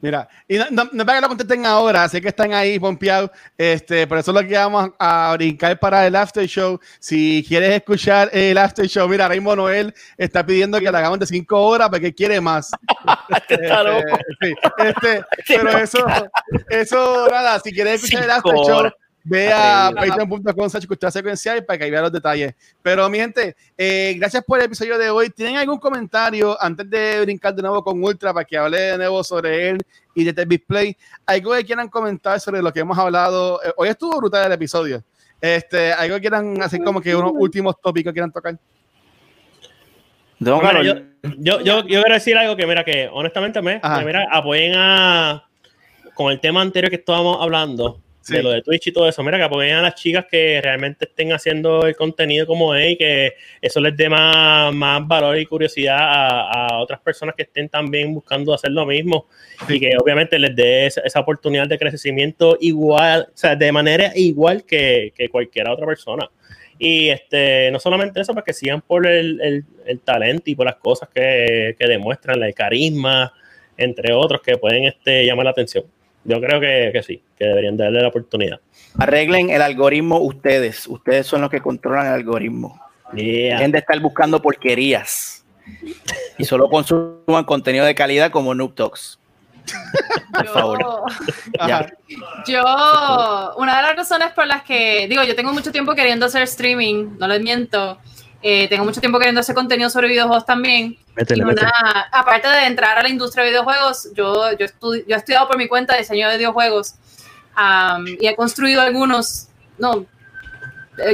Mira, y no, no, para que lo contesten ahora, sé que están ahí pompeados, este, por eso es lo que vamos a brincar para el after show. Si quieres escuchar el after show, mira, Raymond Noel está pidiendo que lo hagamos de cinco horas porque quiere más. este, este, pero eso, eso, nada, si quieres escuchar el after show, Ve a patreon.com secuencial para que vea los detalles. Pero mi gente, eh, gracias por el episodio de hoy. ¿Tienen algún comentario antes de brincar de nuevo con Ultra para que hable de nuevo sobre él y de The Display? ¿Algo que quieran comentar sobre lo que hemos hablado? Eh, hoy estuvo brutal el episodio. Este, ¿Algo que quieran hacer como que unos últimos tópicos quieran tocar? yo, yo, yo, quiero decir algo que, mira, que honestamente me, mira, apoyen a con el tema anterior que estábamos hablando de lo de Twitch y todo eso. Mira, que apoyen a las chicas que realmente estén haciendo el contenido como es y que eso les dé más, más valor y curiosidad a, otras personas que estén también buscando hacer lo mismo y que obviamente les dé esa, oportunidad de crecimiento igual, o sea, de manera igual que, que cualquier otra persona. Y este, no solamente eso, para que sigan por el, el, el talento y por las cosas que, que, demuestran, el carisma, entre otros, que pueden este, llamar la atención. Yo creo que, que, sí, que deberían darle la oportunidad. Arreglen el algoritmo ustedes. Ustedes son los que controlan el algoritmo. Dejen de estar buscando porquerías. Y solo consuman contenido de calidad como Noob Talks. Por favor. Yo, una de las razones por las que, digo, yo tengo mucho tiempo queriendo hacer streaming, no les miento. Eh, tengo mucho tiempo queriendo hacer contenido sobre videojuegos también. aparte de entrar a la industria de videojuegos, yo, yo, yo he estudiado por mi cuenta diseño de videojuegos y he construido algunos, no,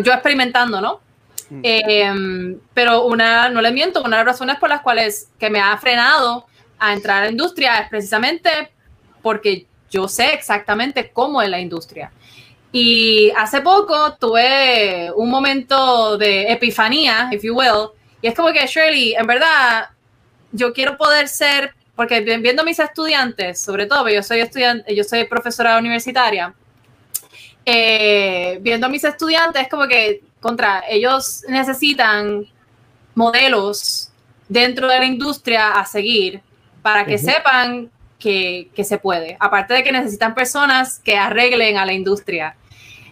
yo experimentando, ¿no? Mm. Em, pero una, no le miento, una de las razones por las cuales que me ha frenado a entrar a la industria es precisamente porque yo sé exactamente cómo es la industria. Y hace poco tuve un momento de epifanía, if you will, y es como que Shirley, en verdad, yo quiero poder ser, porque viendo a mis estudiantes, sobre todo, yo soy estudiante, yo soy profesora universitaria, eh, viendo a mis estudiantes, como que contra ellos necesitan modelos dentro de la industria a seguir para que sepan que, que, se puede. Aparte de que necesitan personas que arreglen a la industria.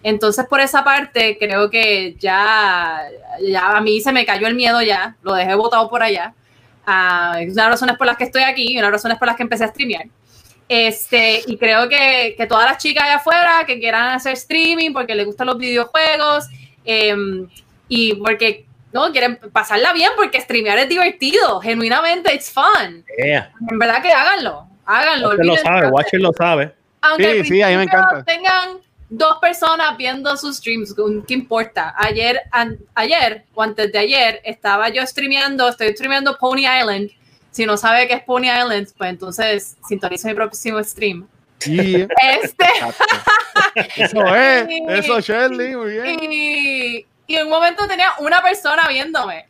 Entonces, por esa parte, creo que ya, ya a mí se me cayó el miedo ya, lo dejé botado por allá. Uh, es una de las razones por las que estoy aquí y una de las razones por las que empecé a streamear. Este, y creo que, que todas las chicas allá afuera que quieran hacer streaming porque les gustan los videojuegos em, y porque no quieren pasarla bien porque streamear es divertido, genuinamente it's fun. En verdad que háganlo, háganlo. lo sabe, Watcher lo sabe. Aunque sí, sí, a mí me encanta. tengan dos personas viendo sus streams, ¿qué importa? Ayer, ayer o antes de ayer estaba yo streameando, estoy streameando Pony Island. Si no sabe qué es Pony Island, pues entonces sintoniza mi próximo stream. Sí. Este. eso es, eso Shirley, muy bien. Y, y, en un momento tenía una persona viéndome.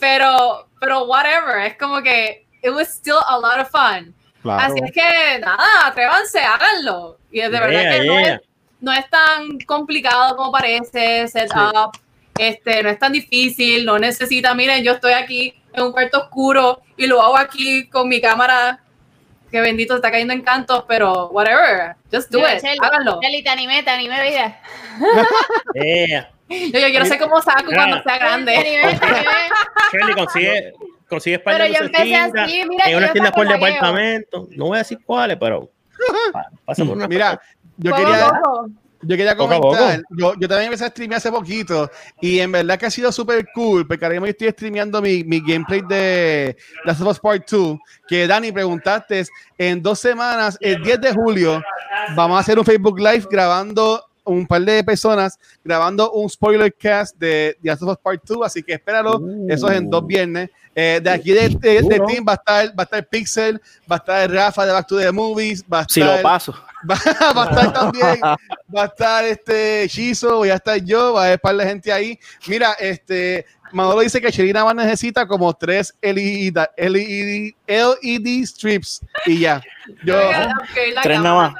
Pero, pero whatever, es como que it was still a lot of fun. Así es que nada, atrévanse, háganlo. Y es de verdad que no es, no es tan complicado como parece, setup, este, no es tan difícil, no necesita, miren, yo estoy aquí en un cuarto oscuro y lo hago aquí con mi cámara, que bendito está cayendo en cantos, pero whatever, just do it, háganlo. Chelly, te animé, te animé, vida. Yo, yo, quiero ser como Saku cuando sea grande. Chelly, consigue, consigue Pero yo empecé así, mira, en unas tiendas por departamento, no voy a decir cuáles, pero pasa por una Mira, yo quería, yo quería comentar, Yo, yo, también empecé a streamear hace poquito y en verdad que ha sido súper cool porque ahora mismo estoy streameando mi, mi gameplay de Last of Us Part 2 que Dani preguntaste en dos semanas, el 10 de julio vamos a hacer un Facebook Live grabando un par de personas grabando un spoiler cast de The Last of Us Part 2, así que espéralo, eso es en dos viernes. Eh, de aquí de, de, Team va a estar, va a estar Pixel, va a estar Rafa de Back to the Movies, va a estar, si lo paso. Va, a estar también, va a estar este Shizo, voy a estar yo, va a haber un par de gente ahí. Mira, este Manolo dice que Sherina más necesita como tres LED, LED, LED strips y ya. Yo, tres nada más.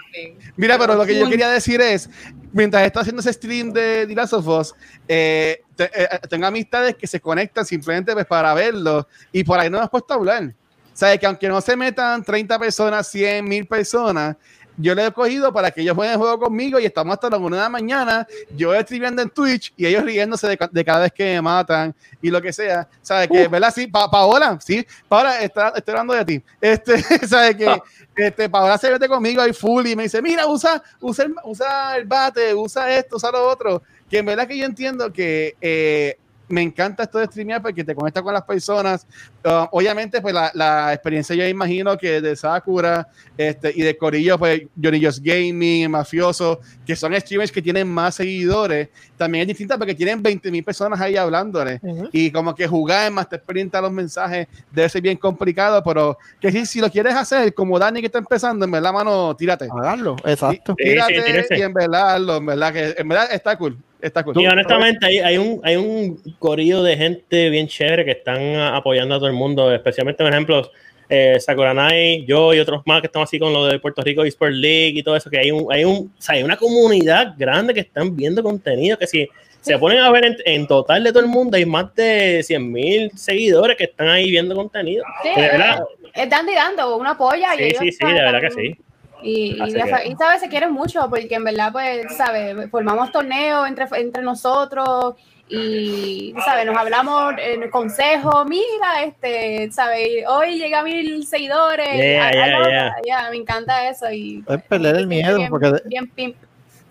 Mira, pero lo que yo quería decir es, mientras está haciendo ese stream de The Last of Us, eh, eh, tengo amistades que se conectan simplemente pues, para verlo y por ahí no hemos puesto a hablar. O sea, que aunque no se metan 30 personas, 100, 1000 personas, yo le he cogido para que ellos jueguen el juego conmigo y estamos hasta las 1 de la mañana, yo escribiendo en Twitch y ellos riéndose de, cada vez que me matan y lo que sea. ¿Sabes que, verdad? Sí, pa Paola, sí, Paola, está, estoy hablando de ti. Este, ¿sabes que este, Paola se mete conmigo ahí full y me dice, mira, usa, usa, el, usa el bate, usa esto, usa lo otro. Que en verdad que yo entiendo que eh, me encanta esto de streamear porque te conecta con las personas. Uh, obviamente, pues la, la, experiencia yo imagino que de Sakura este, y de Corillo, pues Johnny Just Gaming, Mafioso, que son streamers que tienen más seguidores, también es distinta porque tienen 20 mil personas ahí hablándole. Y como que jugar más te a los mensajes debe ser bien complicado, pero que si, si lo quieres hacer, como Dani que está empezando, en verdad, mano, tírate. Háganlo, exacto. tírate y en verdad, en verdad, que en verdad está cool. Y honestamente hay, hay, un, hay un corillo de gente bien chévere que están apoyando a todo el mundo, especialmente, por ejemplo, eh, Sakuranai, yo y otros más que están así con lo de Puerto Rico Esports League y todo eso, que hay, un, hay, un, hay una comunidad grande que están viendo contenido, que si se ponen a ver en, total de todo el mundo, hay más de 100 mil seguidores que están ahí viendo contenido. Sí, están dando una polla. Sí, sí, sí, de verdad que sí. Y, y, ¿sabes? Se quieren mucho porque en verdad, pues, ¿sabes? Formamos torneos entre, entre nosotros y, ¿sabes? Nos hablamos en el consejo, mira, este, ¿sabes? Hoy llega a mil seguidores. ya me encanta eso. Y, es perder el miedo. porque bien,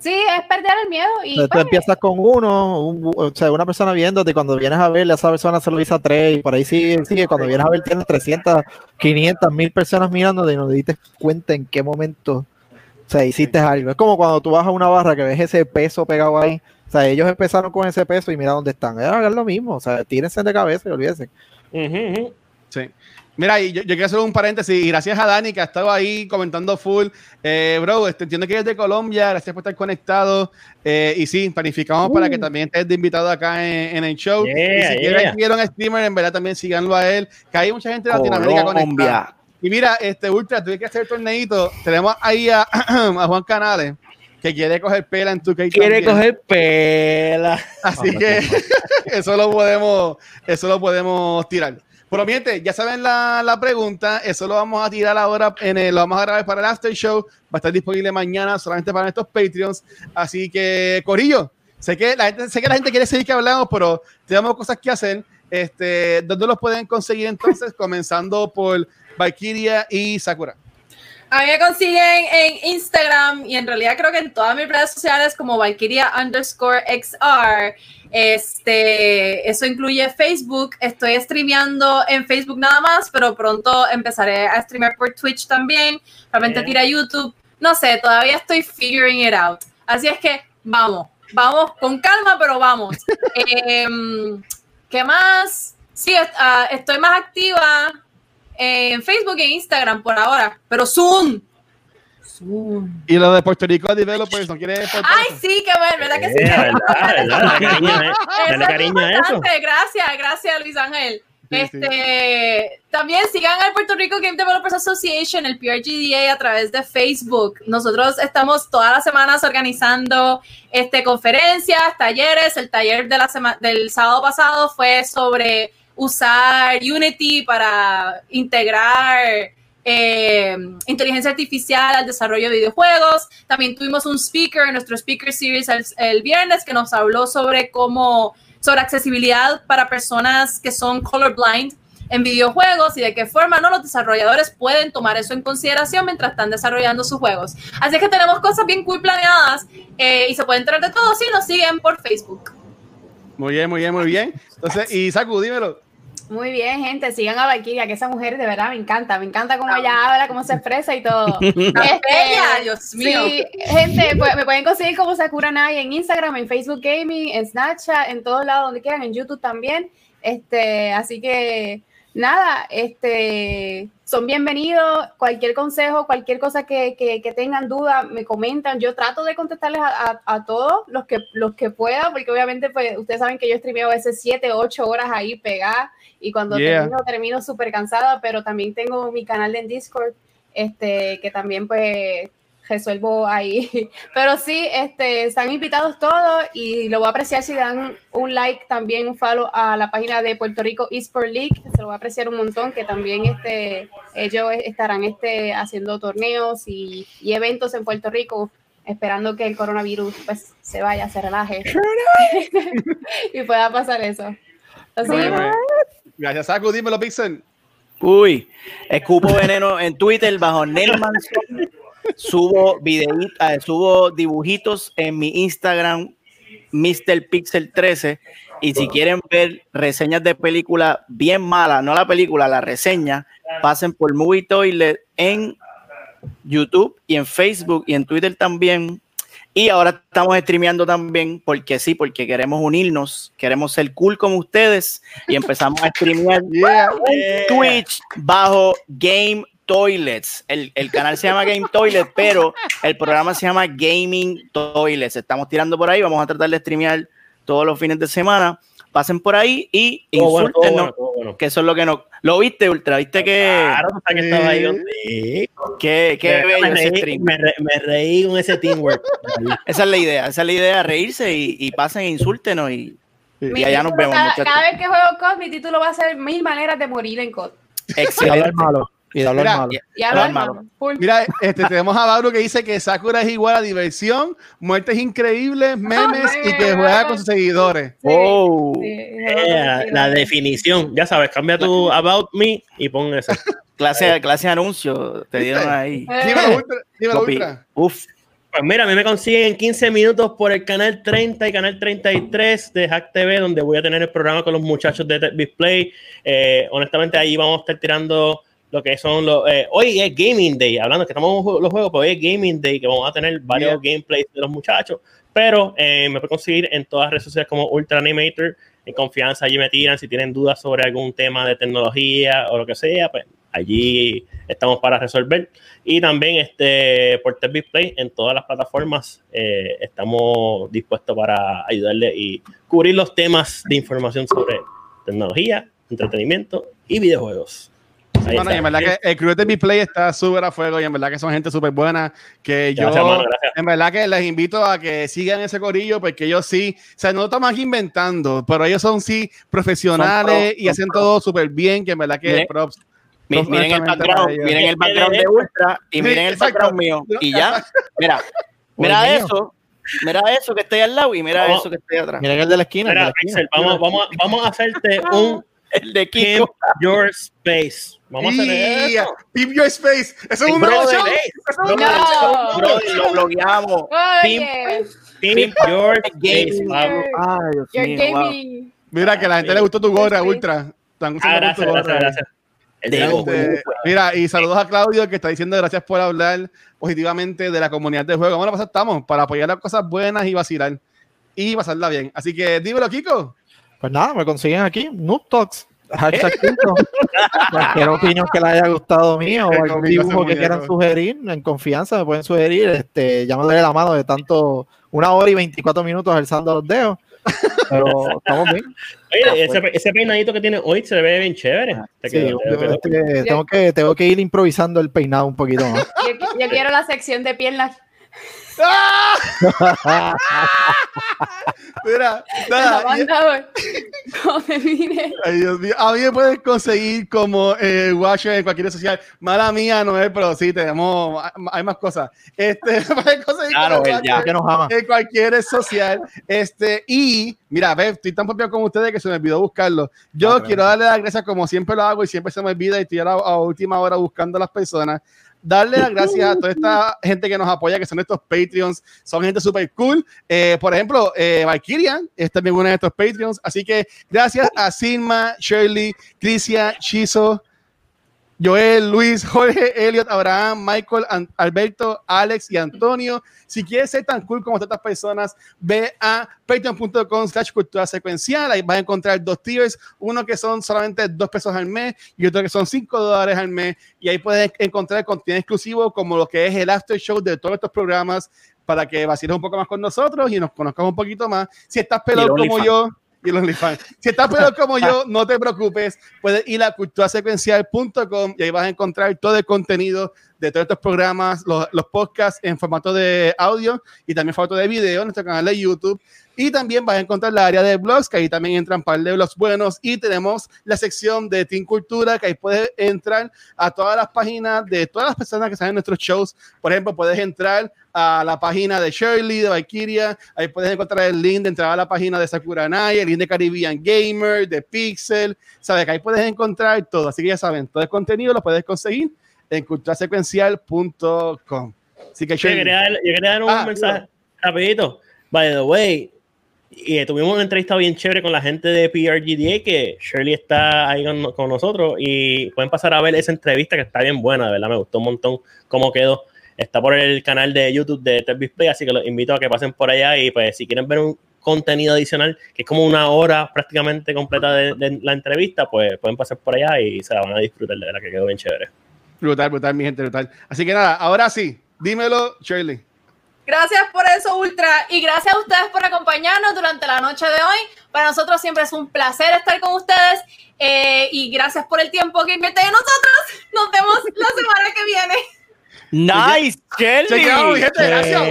Sí, es perder el miedo. Y tú pues, empiezas con uno, o sea, una persona viéndote, y cuando vienes a ver, esa persona se lo dice a tres, y por ahí sigue, sigue. Cuando vienes a ver, tienes 300, 500, mil personas mirándote y no te diste cuenta en qué momento, o sea, hiciste algo. Es como cuando tú vas a una barra que ves ese peso pegado ahí, sea, ellos empezaron con ese peso y mira dónde están. Es lo mismo, o sea, tírense de cabeza y olvídense. Sí. Mira, yo, yo, quiero hacer un paréntesis y gracias a Dani que ha estado ahí comentando full. Eh, bro, este, entiendo que eres de Colombia, gracias por estar conectado. Eh, y sí, planificamos para que uh. también estés de invitado acá en, el show. y si quieren seguir un streamer, en verdad también síganlo a él, que hay mucha gente de Latinoamérica conectada. Y mira, este Ultra, tuve que hacer el torneito. Tenemos ahí a, a Juan Canales que quiere coger pela en tu Quiere coger pela. Así que eso lo podemos, eso lo podemos tirar. Pero miente, ya saben la, la, pregunta, eso lo vamos a tirar ahora, en el, lo vamos a grabar para el after show, va a estar disponible mañana solamente para estos Patreons, así que Corillo, sé que la gente, sé que la gente quiere seguir que hablamos, pero tenemos cosas que hacer, este, ¿dónde los pueden conseguir entonces? Comenzando por Valkyria y Sakura. A mí me consiguen en Instagram y en realidad creo que en todas mis redes sociales como Valkyria underscore XR. Este, eso incluye Facebook. Estoy streameando en Facebook nada más, pero pronto empezaré a streamear por Twitch también. Realmente tira YouTube. No sé, todavía estoy figuring it out. Así es que vamos, vamos con calma, pero vamos. Em, ¿Qué más? Sí, ah, estoy más activa en Facebook e Instagram por ahora, pero Zoom. Zoom. Y lo de Puerto Rico Developers, ¿no quiere Ay, sí, qué bueno, ¿verdad que sí? cariño, eso. Gracias, gracias, Luis Ángel. este, También sigan al Puerto Rico Game Developers Association, el PRGDA, a través de Facebook. Nosotros estamos todas las semanas organizando este, conferencias, talleres. El taller de la del sábado pasado fue sobre usar Unity para integrar eh, inteligencia artificial al desarrollo de videojuegos. También tuvimos un speaker en nuestro Speaker Series el, viernes que nos habló sobre cómo, sobre accesibilidad para personas que son colorblind en videojuegos y de qué forma ¿no? los desarrolladores pueden tomar eso en consideración mientras están desarrollando sus juegos. Así que tenemos cosas bien cool planeadas eh, y se pueden enterar de todo si nos siguen por Facebook. Muy bien, muy bien, muy bien. Entonces, y Saku, dímelo. Muy bien, gente, sigan a Valkyria, que esa mujer de verdad me encanta, me encanta cómo ella habla, cómo se expresa y todo. este, Dios mío. Sí, gente, pues, me pueden conseguir como Sakura Nai en Instagram, en Facebook Gaming, en Snapchat, en todos lados donde quieran, en YouTube también. Este, así que nada, este, son bienvenidos. Cualquier consejo, cualquier cosa que, que, tengan duda, me comentan. Yo trato de contestarles a, a, todos los que, los que pueda, porque obviamente pues, ustedes saben que yo streameo a veces 7, 8 horas ahí pegada y cuando termino, termino súper cansada, pero también tengo mi canal en Discord, este, que también pues resuelvo ahí. Pero sí, este, están invitados todos y lo voy a apreciar si dan un like, también un follow a la página de Puerto Rico Esports League, se lo voy a apreciar un montón, que también este, ellos estarán este, haciendo torneos y, eventos en Puerto Rico, esperando que el coronavirus pues se vaya, se relaje y pueda pasar eso. Así, Gracias, Saku. Dímelo, Pixel. Uy, escupo veneno en Twitter bajo Nelman subo videitos, eh, subo dibujitos en mi Instagram, Mr. Pixel 13. Y si quieren ver reseñas de películas bien malas, no la película, la reseña, pasen por Movie Toilet en YouTube y en Facebook y en Twitter también. Y ahora estamos streameando también, porque sí, porque queremos unirnos, queremos ser cool como ustedes y empezamos a streamear en Twitch bajo Game Toilets. El, el, canal se llama Game Toilet, pero el programa se llama Gaming Toilets. Estamos tirando por ahí, vamos a tratar de streamear todos los fines de semana. Pasen por ahí y insulten, que eso es lo que no. ¿Lo viste, Ultra? ¿Viste que.? Claro, que estaba ahí. Sí. Qué, qué me, bello ese stream. Me, reí con ese teamwork. esa es la idea, esa es la idea, reírse y, y pasen e insúltenos y, y allá nos vemos. Cada, cada, vez que juego COD, mi título va a ser Mil maneras de morir en COD. Excelente. malo. Y de hablar malo. Y, hablar malo. Mira, este, tenemos a Bauro que dice que Sakura es igual a diversión, muertes increíbles, memes y que juega con sus seguidores. oh. Eh, la definición. Ya sabes, cambia tu About Me y pon eso. clase, clase de anuncio te dieron ahí. Dímelo, dímelo, ultra. Uf. Pues mira, a mí me consiguen en 15 minutos por el canal 30 y canal 33 de Hack TV, donde voy a tener el programa con los muchachos de Display. Eh, honestamente, ahí vamos a estar tirando lo que son los. Eh, hoy es Gaming Day, hablando que estamos los juegos, pero hoy es Gaming Day, que vamos a tener varios gameplays de los muchachos Pero eh, me pueden conseguir en todas las redes sociales como Ultra Animator. En confianza, allí me tiran. Si tienen dudas sobre algún tema de tecnología o lo que sea, pues allí estamos para resolver. Y también este, por Tech Play en todas las plataformas eh, estamos dispuestos para ayudarle y cubrir los temas de información sobre tecnología, entretenimiento y videojuegos. Bueno, y en verdad que el crew de Play está súper a fuego y en verdad que son gente súper buena. Que yo, en verdad que les invito a que sigan ese corillo porque ellos sí, o sea, no estamos aquí inventando, pero ellos son sí profesionales y hacen todo súper bien. Que en verdad que props Miren, el background, miren el background de Ultra y miren el background mío. Y ya, mira, mira eso, mira eso que está ahí al lado y mira eso que está ahí atrás. Mira el de la esquina. Mira, vamos, vamos, vamos a hacerte un el de Kiko. Your Space. Vamos a hacer eso. Pimp Your Space. Eso es un nuevo show. Eso no. lo blogueamos. Pimp, Pimp Your Space. Ay, Dios mío, Mira que a la gente le gustó tu gorra, Ultra. Ah, gracias, gracias, gracias. Este, mira, y saludos a Claudio que está diciendo gracias por hablar positivamente de la comunidad de juego. Bueno, pues estamos para apoyar las cosas buenas y vacilar y pasarla bien. Así que dímelo, Kiko. Pues nada, me consiguen aquí, Noob Talks. Cualquier opinión que les haya gustado mío o algún dibujo que quieran sugerir, en confianza me pueden sugerir, este, llamándole la mano de tanto una hora y 24 minutos alzando los dedos. Pero estamos bien. Oye, ese, ese, peinadito que tiene hoy se ve bien chévere. tengo, que, tengo que ir improvisando el peinado un poquito más. yo quiero la sección de piernas Mira, nada. Ay, Dios mío. A mí me puedes conseguir como eh, Watcher en cualquier red social. Mala mía, no es, pero sí, tenemos. Hay más cosas. Este, puedes conseguir claro, ya, que nos ama. en cualquier red social. Este, y mira, ve, estoy tan propio como ustedes que se me olvidó buscarlo. Yo ah, quiero darle las gracias como siempre lo hago y siempre se me olvida y estoy a, a última hora buscando a las personas darle las gracias a toda esta gente que nos apoya, que son estos Patreons, son gente súper cool. Eh, por ejemplo, eh, Valkyria es también uno de estos Patreons. Así que gracias a Silma, Shirley, Crisia, Chizo, Joel, Luis, Jorge, Elliot, Abraham, Michael, Alberto, Alex y Antonio. Si quieres ser tan cool como estas personas, ve a patreon.com slash cultura secuencial. Ahí vas a encontrar dos tiers, uno que son solamente dos pesos al mes y otro que son cinco dólares al mes. Y ahí puedes encontrar contenido exclusivo como lo que es el after show de todos estos programas para que vaciles un poco más con nosotros y nos conozcamos un poquito más. Si estás pelado como yo y los OnlyFans. Si estás peor como yo, no te preocupes. Puedes ir a culturasecuencial.com y ahí vas a encontrar todo el contenido de todos estos programas, los, los podcasts en formato de audio y también formato de video en nuestro canal de YouTube. Y también vas a encontrar la área de blogs, que ahí también entran par de blogs buenos. Y tenemos la sección de Team Cultura, que ahí puedes entrar a todas las páginas de todas las personas que salen en nuestros shows. Por ejemplo, puedes entrar a la página de Shirley, de Valkyria. Ahí puedes encontrar el link de entrar a la página de Sakura Nai, el link de Caribbean Gamer, de Pixel. Sabes que ahí puedes encontrar todo. Así que ya saben, todo el contenido lo puedes conseguir en culturasecuencial.com. Así que yo quería, dar, un ah, mensaje rapidito. By the way, y tuvimos una entrevista bien chévere con la gente de PRGDA, que Shirley está ahí con, nosotros y pueden pasar a ver esa entrevista que está bien buena, de verdad, me gustó un montón cómo quedó. Está por el canal de YouTube de Tech Play, así que los invito a que pasen por allá y pues si quieren ver un contenido adicional, que es como una hora prácticamente completa de, la entrevista, pues pueden pasar por allá y se la van a disfrutar de la que quedó bien chévere. Brutal, brutal, mi gente, brutal. Así que nada, ahora sí, dímelo, Shirley. Gracias por eso, Ultra. Y gracias a ustedes por acompañarnos durante la noche de hoy. Para nosotros siempre es un placer estar con ustedes. Eh, y gracias por el tiempo que invierten en nosotros. Nos vemos la semana que viene. Nice, Kelly. Mi gente, gracias.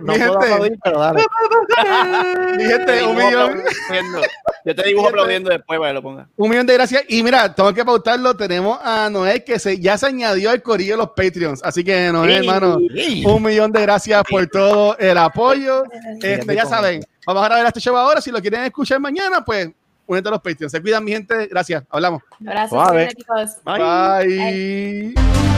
Mi gente. pero dale. mi gente, un millón. Yo te dibujo aplaudiendo después para que lo ponga. Un millón de gracias. Y mira, tengo que pautarlo. Tenemos a Noé que se, ya se añadió al corillo de los Patreons. Así que, Noé, hermano, un millón de gracias por todo el apoyo. Este, ya saben, vamos a grabar este show ahora. Si lo quieren escuchar mañana, pues únete a los Patreons. Se cuidan, mi gente. Gracias. Hablamos. Gracias, chicos. Bye. Bye.